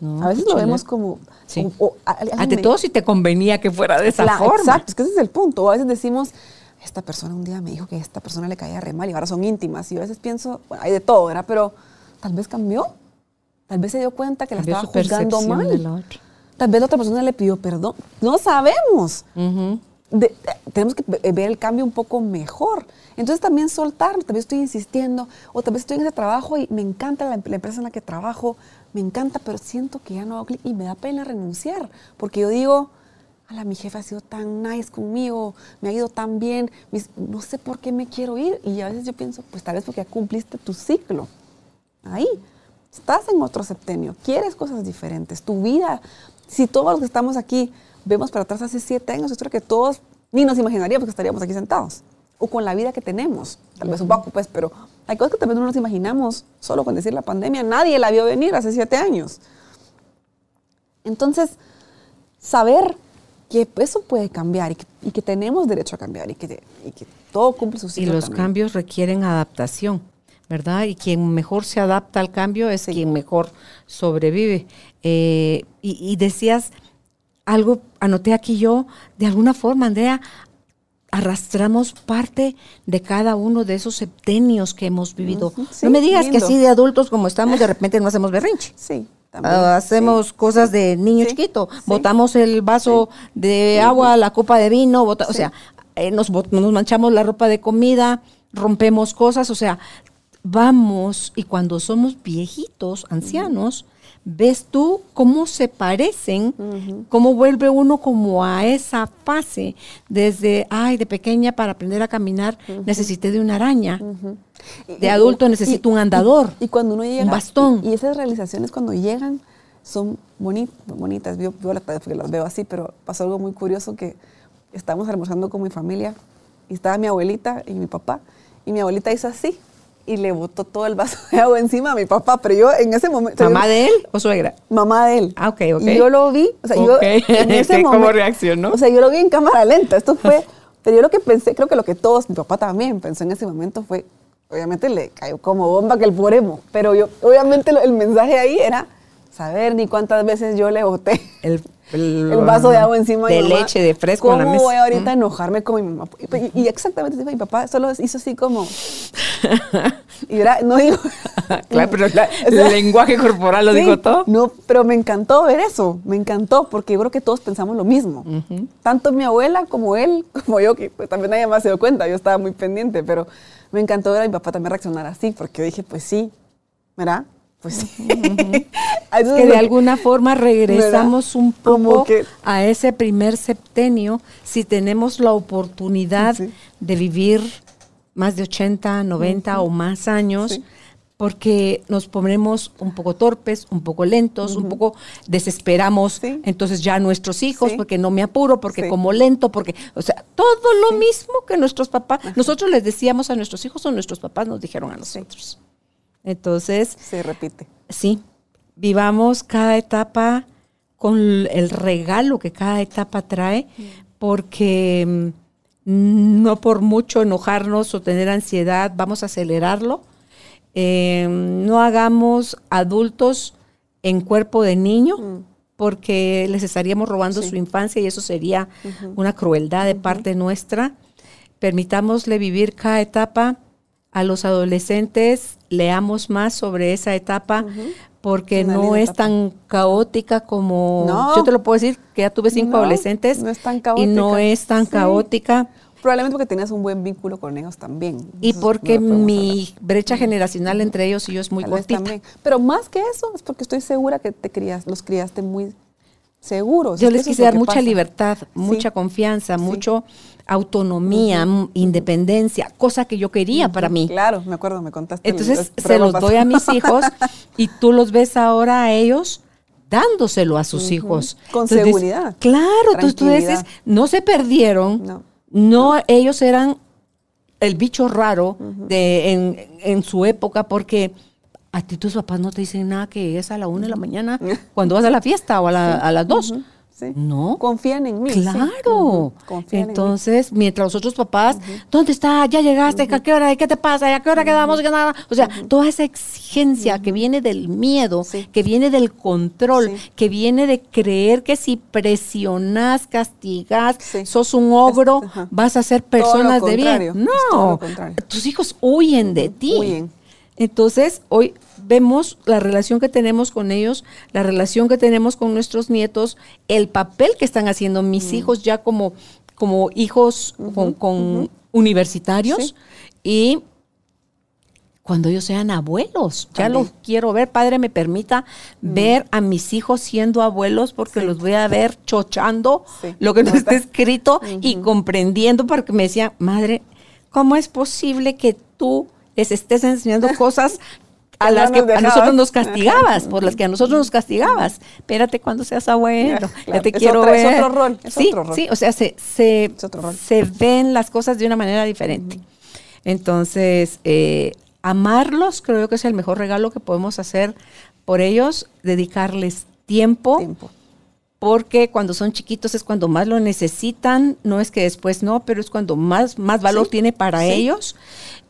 No, a veces lo chilero. vemos como... Sí. o- o a- alguien Ante me- todo, si te convenía que fuera de esa la- forma. Exacto, es que ese es el punto. A veces decimos, esta persona un día me dijo que esta persona le caía re mal y ahora son íntimas. Y yo a veces pienso, bueno, hay de todo, ¿verdad? Pero tal vez cambió. Tal vez se dio cuenta que Cambió la estaba juzgando mal. Tal vez la otra persona le pidió perdón. No sabemos. Ujú. De- tenemos que ve- ver el cambio un poco mejor. Entonces también soltar, tal vez estoy insistiendo, o tal vez estoy en ese trabajo y me encanta la, la empresa en la que trabajo, me encanta, pero siento que ya no hago clic y me da pena renunciar, porque yo digo, ala, mi jefe ha sido tan nice conmigo, me ha ido tan bien, mis- no sé por qué me quiero ir, y a veces yo pienso, pues tal vez porque ya cumpliste tu ciclo. Ahí, estás en otro septenio, quieres cosas diferentes, tu vida, si todos los que estamos aquí vemos para atrás hace siete años, creo que todos ni nos imaginaríamos que estaríamos aquí sentados, o con la vida que tenemos, tal vez un poco pues, pero hay cosas que vez no nos imaginamos, solo con decir la pandemia, nadie la vio venir hace siete años. Entonces, saber que eso puede cambiar y que, y que tenemos derecho a cambiar y que, y que todo cumple su Y ciclo los también. cambios requieren adaptación, ¿verdad? Y quien mejor se adapta al cambio es Sí. quien mejor sobrevive. Eh, y, y decías algo, anoté aquí yo, de alguna forma, Andrea, arrastramos parte de cada uno de esos septenios que hemos vivido. Sí, no me digas que así de adultos como estamos, de repente no hacemos berrinche. *laughs* Sí, también. Ah, hacemos sí. cosas de niño Sí, chiquito. Botamos el vaso de agua, la copa de vino, bota- o sea, eh, nos, nos manchamos la ropa de comida, rompemos cosas, o sea, vamos y cuando somos viejitos, ancianos, ves tú cómo se parecen, cómo vuelve uno como a esa fase, desde, ay, de pequeña para aprender a caminar necesité de una araña, de y- adulto y- necesito y- un andador, Y, cuando uno llega. un bastón. Y, esas realizaciones cuando llegan son boni- bonitas. Yo, yo las, las veo así, pero pasó algo muy curioso que estábamos almorzando con mi familia y estaba mi abuelita y mi papá. Y mi abuelita hizo así y le botó todo el vaso de agua encima a mi papá. Pero yo en ese momento. ¿Mamá de él o suegra? Mamá de él. Ah, ok, ok. Y yo lo vi, o sea, yo en *laughs* ese ¿Cómo momento- reaccionó? O sea, yo lo vi en cámara lenta. Esto fue, *laughs* pero yo lo que pensé, creo que lo que todos, mi papá también pensó en ese momento fue, obviamente le cayó como bomba que el poremo, pero yo, obviamente lo- el mensaje ahí era saber ni cuántas veces yo le boté. El el vaso de agua encima de leche, de fresco ¿Cómo en la mesa. voy ahorita a enojarme con mi mamá? Y, y exactamente, mi papá solo hizo así como... *laughs* y era, no digo... *laughs* claro, pero la- *laughs* O sea, el lenguaje corporal lo Sí, dijo todo. No, pero me encantó ver eso, me encantó, porque yo creo que todos pensamos lo mismo. Tanto mi abuela como él, como yo, que pues, también nadie más se dio cuenta, yo estaba muy pendiente, pero me encantó ver a mi papá también reaccionar así, porque yo dije, pues sí, ¿verdad? Pues sí. Eso *laughs* es que de alguna forma regresamos un poco que- a ese primer septenio si tenemos la oportunidad Sí. de vivir más de 80, 90 o más años. Sí. Porque nos ponemos un poco torpes, un poco lentos, un poco desesperamos. Sí. Entonces ya nuestros hijos, porque no me apuro, porque como lento, porque, o sea, todo lo mismo que nuestros papás. Nosotros les decíamos a nuestros hijos o nuestros papás nos dijeron a nosotros. Entonces, Se repite. Sí, vivamos cada etapa con el regalo que cada etapa trae, porque mm, no por mucho enojarnos o tener ansiedad, vamos a acelerarlo. Eh, no hagamos adultos en cuerpo de niño, porque les estaríamos robando Sí. su infancia y eso sería una crueldad de parte nuestra. Permitámosle vivir cada etapa a los adolescentes, leamos más sobre esa etapa, porque Una no es etapa. tan caótica como... No. Yo te lo puedo decir, que ya tuve cinco No, adolescentes no es tan y no es tan Sí. caótica. Probablemente porque tenías un buen vínculo con ellos también. Y Entonces, porque no mi brecha generacional entre ellos y yo es muy Tal cortita. Pero más que eso, es porque estoy segura que te crías, los criaste muy seguros. Yo les quise dar mucha pasa. libertad, mucha confianza, mucho autonomía, independencia, cosa que yo quería para mí. Claro, me acuerdo, me contaste. Entonces el se los doy a mis *laughs* hijos y tú los ves ahora a ellos dándoselo a sus hijos. Con Entonces seguridad, claro, entonces tú dices, no se perdieron, No. no, ellos eran el bicho raro de, en, en su época porque a ti tus papás no te dicen nada que es a la una de la mañana *laughs* cuando vas a la fiesta o a, la- a las dos. Sí. No. Confían en mí. sí. Claro. Ujú. Confían en mí. Entonces, mientras los otros papás, ¿dónde está? ¿Ya llegaste? ¿A qué hora? ¿Qué te pasa? ¿A qué hora quedamos? ¿Qué nada? O sea, toda esa exigencia que viene del miedo, Sí. que viene del control, Sí. que viene de creer que si presionas, castigas, Sí. sos un ogro, vas a ser personas de bien. contrario, es todo No, lo contrario. tus hijos huyen de ti. Huyen. Entonces, hoy vemos la relación que tenemos con ellos, la relación que tenemos con nuestros nietos, el papel que están haciendo mis Mm. hijos ya como, como hijos con, con universitarios Sí. y cuando ellos sean abuelos. Ya También. los quiero ver, padre, me permita ver a mis hijos siendo abuelos porque Sí. los voy a ver chochando Sí. lo que no *laughs* está escrito y comprendiendo porque me decía, madre, ¿cómo es posible que tú les estés enseñando *laughs* cosas a no las que a nosotros nos castigabas, por las que a nosotros nos castigabas? Espérate cuando seas abuelo, Claro, *laughs* ya te es quiero otra- es ver. otro rol, es sí, otro rol. sí, o sea, se, se, se ven las cosas de una manera diferente. Entonces, eh, amarlos creo que es el mejor regalo que podemos hacer por ellos, dedicarles tiempo, Tiempo. Porque cuando son chiquitos es cuando más lo necesitan, no es que después no, pero es cuando más, más valor Sí, tiene para sí. ellos.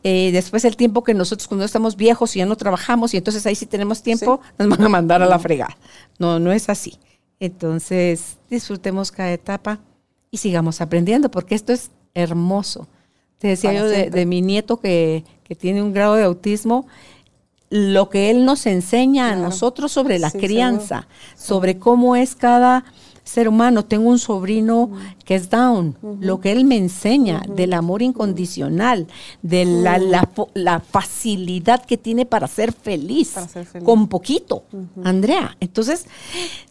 Eh, después el tiempo que nosotros cuando estamos viejos y ya no trabajamos y entonces ahí sí tenemos tiempo, nos van a mandar a la fregada. No, no es así. Entonces disfrutemos cada etapa y sigamos aprendiendo, porque esto es hermoso. Te decía Para yo de, de mi nieto que, que tiene un grado de autismo, lo que él nos enseña a nosotros sobre la Sí, crianza, sobre cómo es cada ser humano. Tengo un sobrino que es down. Lo que él me enseña del amor incondicional, de la, la la facilidad que tiene para ser feliz, Para ser feliz. con poquito, Andrea. Entonces,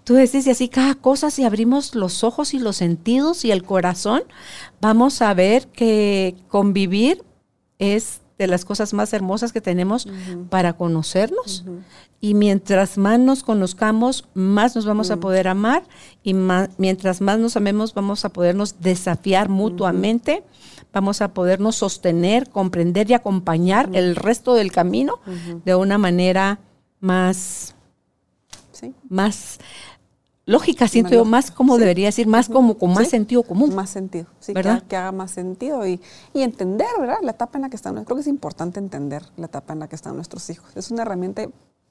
tú decís, y así cada cosa, si abrimos los ojos y los sentidos y el corazón, vamos a ver que convivir es de las cosas más hermosas que tenemos para conocernos. Y mientras más nos conozcamos, más nos vamos a poder amar y más, mientras más nos amemos, vamos a podernos desafiar mutuamente, vamos a podernos sostener, comprender y acompañar el resto del camino de una manera más, Sí. más lógica, siento yo, más como sí. debería decir, más como con más Sí. sentido común. Más sentido, sí, que ¿Verdad? haga- Que, haga más sentido y, y entender, ¿verdad? La etapa en la que están. Creo que es importante entender la etapa en la que están nuestros hijos. Es una herramienta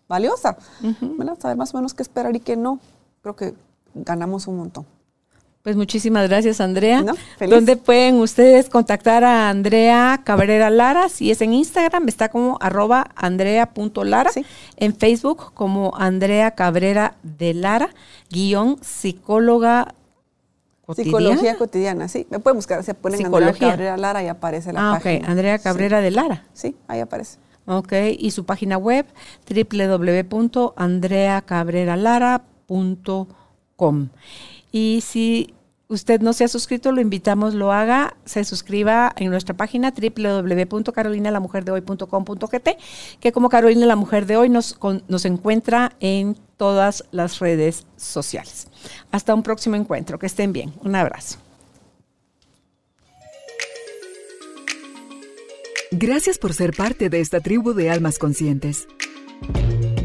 valiosa, ¿verdad? Saber más o menos qué esperar y qué no. Creo que ganamos un montón. Pues muchísimas gracias, Andrea. No, feliz. ¿Dónde pueden ustedes contactar a Andrea Cabrera Lara? Si es en Instagram, está como arroba andrea.lara. Sí. En Facebook como Andrea Cabrera de Lara, guion psicóloga cotidiana. Psicología cotidiana, sí. Me pueden buscar, se ponen Andrea Psicología. Cabrera Lara y aparece la Ah, página. ok. Andrea Sí. Cabrera de Lara. Sí, ahí aparece. Ok, y su página web www.andreacabreralara.com. Y si usted no se ha suscrito, lo invitamos, lo haga, se suscriba en nuestra página www.carolinalamujerdehoy.com.gt, que como Carolina la Mujer de Hoy nos, nos encuentra en todas las redes sociales. Hasta un próximo encuentro, que estén bien. Un abrazo. Gracias por ser parte de esta tribu de almas conscientes.